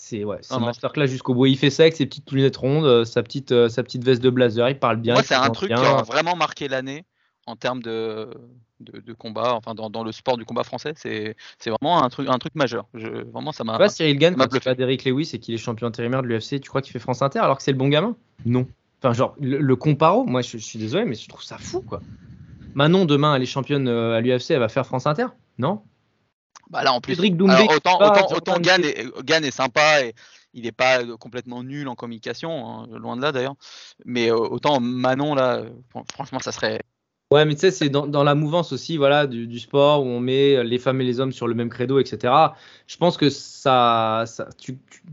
S4: C'est ouais,
S3: non.
S4: masterclass jusqu'au bout. Il fait ça avec ses petites lunettes rondes, euh, sa petite, sa petite veste de blazer, il parle bien.
S3: Moi, c'est un truc
S4: bien.
S3: qui a vraiment marqué l'année en termes de, de, de combat, enfin dans, dans le sport du combat français. C'est, c'est vraiment un truc, un truc majeur. Je, vraiment, ça m'a.
S4: Tu vois, Cyril Gann, quand il bat d'Eric Lewis et qu'il est champion intérimaire de l'UFC, tu crois qu'il fait France Inter alors que c'est le bon gamin? Non. Enfin, genre, le, le comparo, moi je, je suis désolé, mais je trouve ça fou, quoi. Manon, demain, elle est championne euh, à l'UFC, elle va faire France Inter? Non?
S3: Bah là, en plus,
S4: Cédric Doumbé
S3: alors, autant, autant, autant Gann, est, Gann est sympa et il n'est pas complètement nul en communication, hein, loin de là d'ailleurs. Mais euh, autant Manon, là, fran- franchement, ça serait,
S4: Ouais, mais tu sais, c'est dans, dans, la mouvance aussi voilà, du, du, sport où on met les femmes et les hommes sur le même credo, etc. Je pense que ça, ça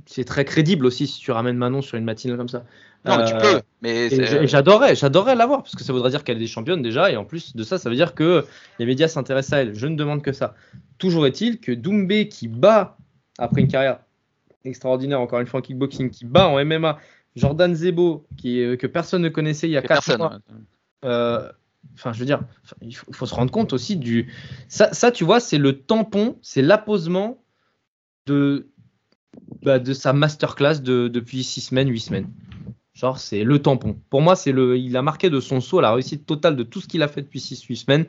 S4: c'est très crédible aussi si tu ramènes Manon sur une matinale comme ça.
S3: Non, mais tu peux. Mais
S4: j'adorerais, j'adorerais l'avoir parce que ça voudrait dire qu'elle est des championnes déjà et en plus de ça, ça veut dire que les médias s'intéressent à elle. Je ne demande que ça. Toujours est-il que Doumbé qui bat après une carrière extraordinaire, encore une fois en kickboxing, qui bat en MMA Jordan Zebo, qui, que personne ne connaissait il y a 4 mois. Euh, Enfin, je veux dire, il faut, se rendre compte aussi du. Ça, ça tu vois, c'est le tampon, c'est l'apposement de, bah, de sa masterclass de, depuis 6 semaines, 8 semaines. Genre, c'est le tampon. Pour moi, c'est le, il a marqué de son saut la réussite totale de tout ce qu'il a fait depuis 6-8 semaines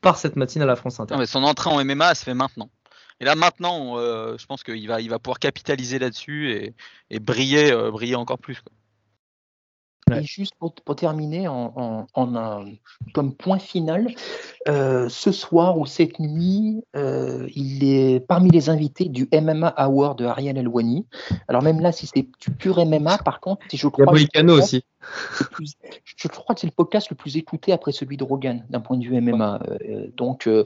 S4: par cette matinée à la France Inter.
S3: Son entrée en MMA, se fait maintenant. Et là, maintenant, euh, je pense qu'il va, il va pouvoir capitaliser là-dessus et, briller, euh, briller encore plus.
S2: Et juste pour, pour terminer, en, en, en un, comme point final, euh, ce soir ou cette nuit, euh, il est parmi les invités du MMA Award de Ariel Elwani. Alors même là, si c'est du pur MMA, par contre, si je crois,
S4: il y a
S2: que
S4: aussi.
S2: Plus, je crois que c'est le podcast le plus écouté après celui de Rogan d'un point de vue MMA. Euh, donc euh,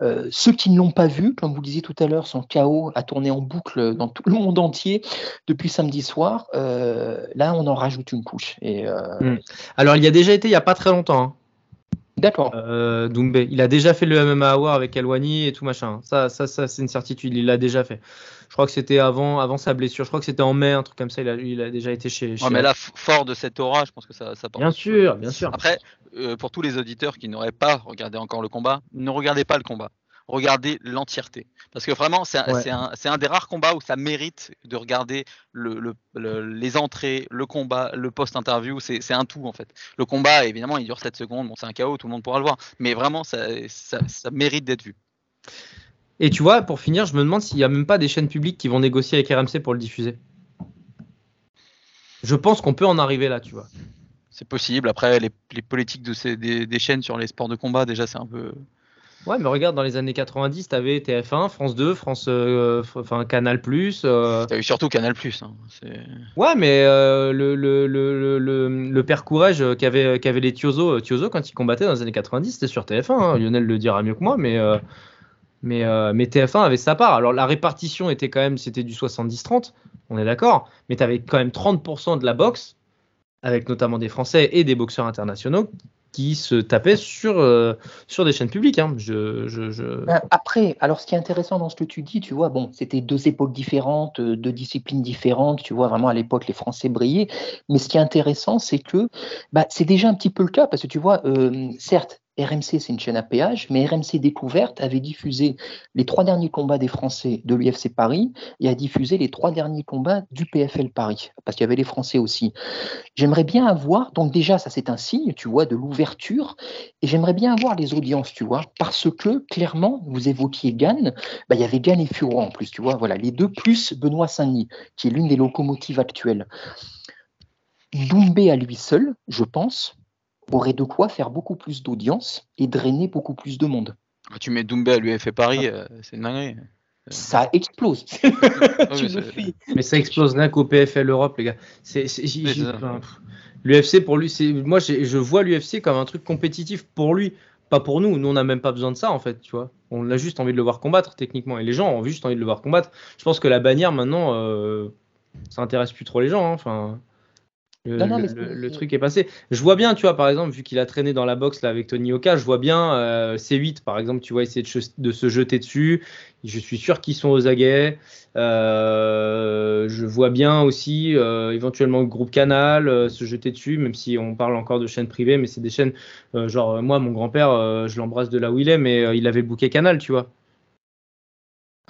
S2: euh, ceux qui ne l'ont pas vu, comme vous le disiez tout à l'heure, son chaos a tourné en boucle dans tout le monde entier depuis samedi soir. Euh, là, on en rajoute une couche. Et,
S4: mmh. Alors, il y a déjà été il n'y a pas très longtemps. Hein.
S2: D'accord.
S4: Euh, Doumbé, il a déjà fait le MMA Award avec Elwani et tout machin. Ça, ça, ça c'est une certitude. Il l'a déjà fait. Je crois que c'était avant, avant sa blessure. Je crois que c'était en mai, un truc comme ça. Il a, il a déjà été chez. chez
S3: ouais, mais là, fort de cette aura, je pense que ça, ça
S4: Bien sûr, bien sûr.
S3: Après, euh, pour tous les auditeurs qui n'auraient pas regardé encore le combat, ne regardez pas le combat regarder l'entièreté. Parce que vraiment, c'est un, ouais. un, un, des rares combats où ça mérite de regarder le, le, le, les entrées, le combat, le post-interview. C'est un tout, en fait. Le combat, évidemment, il dure 7 secondes. Bon, c'est un chaos, tout le monde pourra le voir. Mais vraiment, ça, ça, ça mérite d'être vu.
S4: Et tu vois, pour finir, je me demande s'il n'y a même pas des chaînes publiques qui vont négocier avec RMC pour le diffuser. Je pense qu'on peut en arriver là, tu vois.
S3: C'est possible. Après, les, les politiques de ces, des, des, chaînes sur les sports de combat, déjà, c'est un peu.
S4: Ouais, mais regarde, dans les années 90, tu avais TF1, France 2, France, euh, enfin Canal+. Euh...
S3: Tu as eu surtout Canal+. Hein,
S4: ouais, mais euh, le, le, le, le, le père Courage qu'avaient qu les Tiozo, Tiozo, quand il combattait dans les années 90, c'était sur TF1. Hein, Lionel le dira mieux que moi, mais, euh, mais, mais TF1 avait sa part. Alors la répartition était quand même, c'était du 70-30, on est d'accord, mais tu avais quand même 30% de la boxe, avec notamment des Français et des boxeurs internationaux, qui se tapaient sur, euh, sur des chaînes publiques. Hein. Je...
S2: Après, alors ce qui est intéressant dans ce que tu dis, tu vois, bon, c'était deux époques différentes, deux disciplines différentes, tu vois, vraiment à l'époque les Français brillaient, mais ce qui est intéressant, c'est que bah, c'est déjà un petit peu le cas, parce que tu vois, euh, certes, RMC, c'est une chaîne à péage, mais RMC Découverte avait diffusé les trois derniers combats des Français de l'UFC Paris et a diffusé les trois derniers combats du PFL Paris, parce qu'il y avait les Français aussi. J'aimerais bien avoir, donc déjà, ça c'est un signe, tu vois, de l'ouverture, et j'aimerais bien avoir les audiences, tu vois, parce que clairement, vous évoquiez Gann, bah, il y avait Gann et Furo en plus, tu vois, voilà, les deux plus Benoît Saint-Denis, qui est l'une des locomotives actuelles. Doumbé à lui seul, je pense, aurait de quoi faire beaucoup plus d'audience et drainer beaucoup plus de monde.
S3: Tu mets Doumbé à l'UFC Paris, euh, c'est une dinguerie.
S2: Ça explose.
S4: tu le fais. Mais ça explose rien qu'au PFL Europe, les gars. L'UFC pour lui, c'est moi je vois l'UFC comme un truc compétitif pour lui, pas pour nous. Nous on n'a même pas besoin de ça en fait, tu vois. On a juste envie de le voir combattre techniquement et les gens ont juste envie de le voir combattre. Je pense que la bannière maintenant, euh, ça intéresse plus trop les gens. Hein. Enfin. Le, non, non, le, le, truc est passé. Je vois bien, tu vois, par exemple, vu qu'il a traîné dans la boxe là avec Tony Oka, je vois bien euh, C8, par exemple, tu vois, essayer de, de, se jeter dessus. Je suis sûr qu'ils sont aux aguets. Euh, je vois bien aussi euh, éventuellement le groupe Canal se jeter dessus, même si on parle encore de chaînes privées, mais c'est des chaînes, genre moi, mon grand-père, je l'embrasse de là où il est, mais il avait booké Canal, tu vois.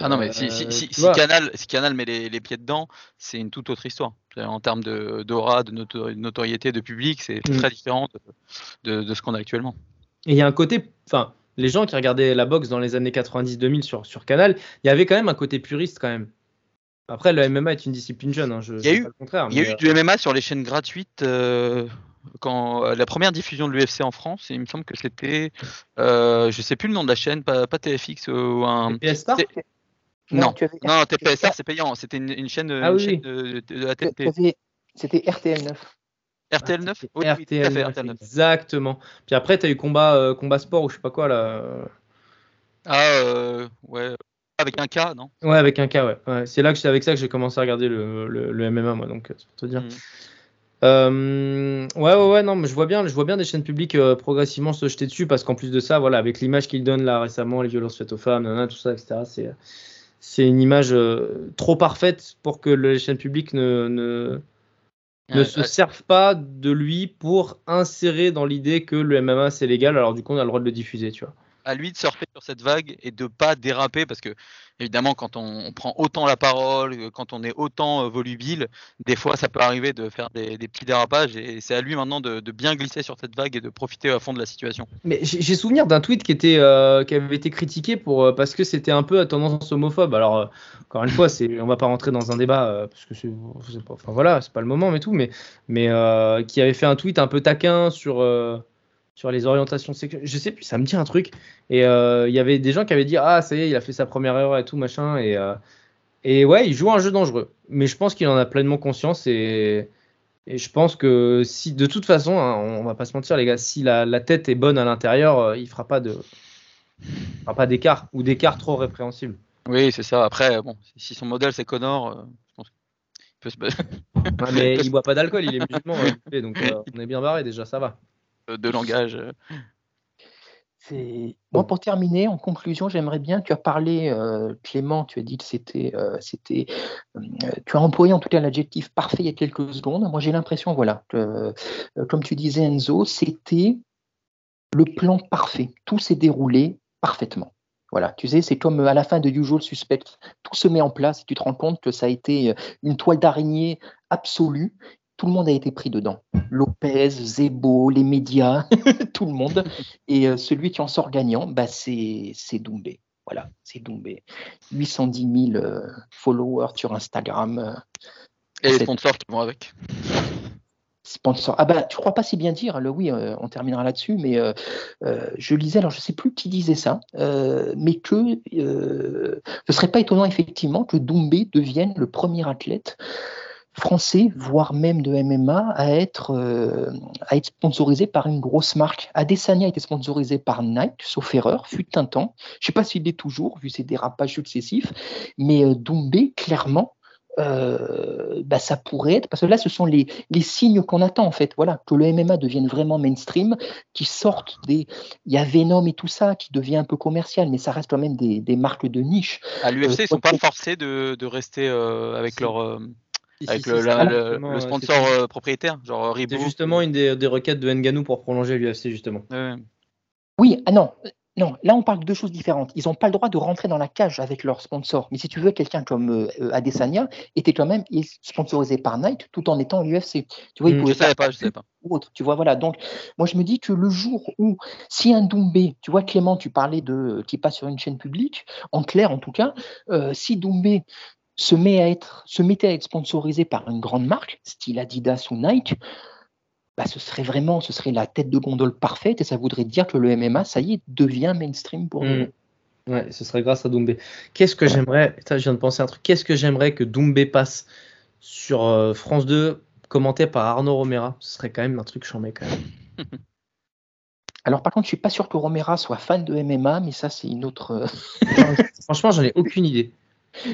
S3: Ah non, mais si, si, si, si Canal, si Canal met les, les pieds dedans, c'est une toute autre histoire. En termes d'aura, de, de, notoriété, de public, c'est mmh. très différent de, de, de ce qu'on a actuellement.
S4: Et il y a un côté, enfin, les gens qui regardaient la boxe dans les années 90-2000 sur, sur Canal, il y avait quand même un côté puriste quand même. Après, le MMA est une discipline jeune, hein, je,
S3: il y a eu, le contraire. Il y a eu du MMA sur les chaînes gratuites. Euh quand euh, la première diffusion de l'UFC en France, il me semble que c'était, euh, je sais plus le nom de la chaîne, pas, pas TFX ou un. Non, non, non TPSR c'est payant, c'était une, une, chaîne,
S4: ah,
S3: une
S4: oui.
S3: chaîne de, de, de, la TNT.
S2: C'était RTL 9.
S3: RTL 9
S4: C'est
S3: Oui, oui,
S4: RTL,
S3: fait,
S4: 9,
S3: RTL 9.
S4: exactement. Puis après, tu as eu combat, euh, combat sport ou je sais pas quoi là.
S3: Ah, euh, ouais. Avec un K, non?
S4: Ouais, avec un K, ouais. Ouais, c'est là que c'est avec ça que j'ai commencé à regarder le, le- le MMA, moi, donc euh, c'est pour te dire.
S3: Mm.
S4: Euh, ouais, ouais, ouais, non, mais je vois bien, je vois bien des chaînes publiques euh, progressivement se jeter dessus parce qu'en plus de ça, voilà, avec l'image qu'ils donnent là récemment, les violences faites aux femmes, nanana, tout ça, etc., c'est, une image euh, trop parfaite pour que les chaînes publiques ne, ne, ne
S3: Ouais,
S4: se
S3: ouais.
S4: servent pas de lui pour insérer dans l'idée que le MMA c'est légal, alors du coup on a le droit de le diffuser, tu vois.
S3: À lui de surfer sur cette vague et de pas déraper parce que évidemment quand on, prend autant la parole, euh, quand on est autant euh, volubile, des fois ça peut arriver de faire des, petits dérapages et c'est à lui maintenant de, bien glisser sur cette vague et de profiter à fond de la situation.
S4: Mais j'ai souvenir d'un tweet euh, qui avait été critiqué pour parce que c'était un peu à tendance homophobe. Alors encore une fois, c'est on va pas rentrer dans un débat parce que c'est enfin voilà, c'est pas le moment mais tout mais qui avait fait un tweet un peu taquin sur sur les orientations sexuelles. Je sais plus, ça me dit un truc et euh, il y avait des gens qui avaient dit ah ça y est, il a fait sa première erreur et tout machin et euh, et ouais, il joue un jeu dangereux. Mais je pense qu'il en a pleinement conscience et et je pense que si, de toute façon, hein, on va pas se mentir, les gars, si la, la tête est bonne à l'intérieur, euh, il fera pas de, fera pas d'écart ou d'écart trop répréhensible.
S3: Oui, c'est ça. Après, bon, si son modèle c'est Connor, je pense qu'il peut se
S4: Ouais, mais il boit pas d'alcool, il est musulman, euh, donc on est bien barré déjà, ça va.
S3: De langage. euh.
S2: C'est- Moi, pour terminer, en conclusion, j'aimerais bien, tu as parlé, euh, Clément, tu as dit que c'était, euh, c'était, euh, tu as employé en tout cas l'adjectif parfait il y a quelques secondes. Moi, j'ai l'impression, voilà, que, euh, comme tu disais, Enzo, c'était le plan parfait. Tout s'est déroulé parfaitement. Voilà, tu sais, c'est comme euh, à la fin de Usual Suspect, tout se met en place et tu te rends compte que ça a été euh, une toile d'araignée absolue. Tout le monde a été pris dedans. Lopez, Zebo, les médias, tout le monde. Et euh, celui qui en sort gagnant, bah, c'est Doumbé. Voilà, c'est Doumbé. 810 000 euh, followers sur Instagram. euh,
S3: Et les sponsors qui vont avec.
S2: sponsor. Ah bah, tu crois pas si bien dire, le oui, euh, on terminera là-dessus, mais euh, euh, je lisais, alors je sais plus qui disait ça, mais que ce serait pas étonnant effectivement que Doumbé devienne le premier athlète français, voire même de MMA, à être, euh, à être sponsorisé par une grosse marque. Adesanya a été sponsorisé par Nike, sauf erreur, fut un temps. Je sais pas s'il l'est toujours, vu ses dérapages successifs, mais euh, Doumbé, clairement, euh, bah, ça pourrait être, parce que là, ce sont les, les signes qu'on attend, en fait. Voilà, que le MMA devienne vraiment mainstream, qui sortent des. Il y a Venom et tout ça, qui devient un peu commercial, mais ça reste quand même des, des marques de niche.
S3: À l'UFC,
S2: Euh,
S3: ils sont pas forcés de, de rester euh, avec leur euh,
S4: Si,
S3: avec
S4: si,
S3: le, la-
S4: euh,
S3: sponsor euh, propriétaire, genre Reebok.
S4: C'est justement une des, des requêtes de Nganou pour prolonger l'UFC, justement.
S3: Ouais.
S2: Oui, ah non, non, là on parle de deux choses différentes. Ils n'ont pas le droit de rentrer dans la cage avec leur sponsor. Mais si tu veux, quelqu'un comme euh, euh, Adesanya était quand même sponsorisé par Nike tout en étant à l'UFC. Tu vois, il
S4: Mm.
S3: Je savais pas, je savais pas.
S2: ou autre. Tu vois, voilà. Donc, moi, je me dis que le jour où, si un Doumbé, tu vois, Clément, tu parlais de qui passe sur une chaîne publique, en clair, en tout cas, euh, si Doumbé se met à être, se mettait à être sponsorisé par une grande marque, style Adidas ou Nike, bah, ce serait vraiment, ce serait la tête de gondole parfaite et ça voudrait dire que le MMA, ça y est, devient mainstream pour nous.
S4: Mm. Ouais, ce serait grâce à Doumbé. Qu'est-ce que j'aimerais, putain, je viens de penser à un truc, qu'est-ce que j'aimerais que Doumbé passe sur euh, France 2, commenté par Arnaud Romera? Ce serait quand même un truc chambé quand même.
S2: Alors, par contre, je suis pas sûr que Romera soit fan de MMA, mais ça, c'est une autre. euh,
S4: Franchement, j'en ai aucune idée.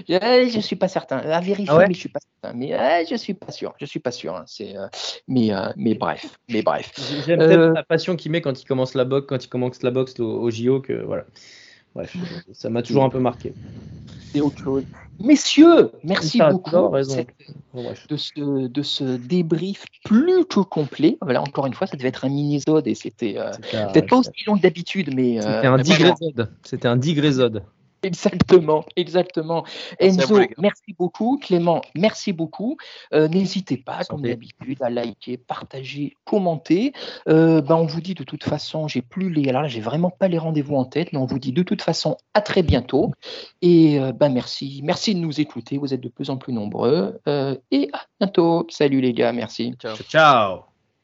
S2: Eh, je suis pas certain. À vérifier,
S4: Ah ouais
S2: mais je suis pas certain. Mais eh, je suis pas sûr. Je suis pas sûr. hein. C'est, euh, mais, euh, mais bref. Mais bref.
S4: J'aime
S2: Euh,
S4: tellement la passion qu'il met quand il commence la boxe, quand il commence la boxe au, au JO que voilà. Bref, ça m'a toujours un peu marqué.
S2: C'est autre chose. Messieurs, merci beaucoup cette-
S4: bref.
S2: de ce, de ce débrief plus que complet. Voilà, encore une fois, ça devait être un mini-zode et c'était euh, peut-être pas aussi long que d'habitude, mais euh,
S4: c'était un digrésode. C'était un digrésode.
S2: Exactement, exactement.
S3: Merci à
S2: Enzo, merci beaucoup. Clément, merci beaucoup. Euh, N'hésitez pas, comme d'habitude, à liker, partager, commenter. Euh, ben, on vous dit de toute façon, j'ai plus les. Alors là, j'ai vraiment pas les rendez-vous en tête, mais on vous dit de toute façon à très bientôt. Et euh, ben, merci, merci de nous écouter. Vous êtes de plus en plus nombreux. Euh, et à bientôt. Salut les gars, merci.
S3: Ciao.
S4: Ciao.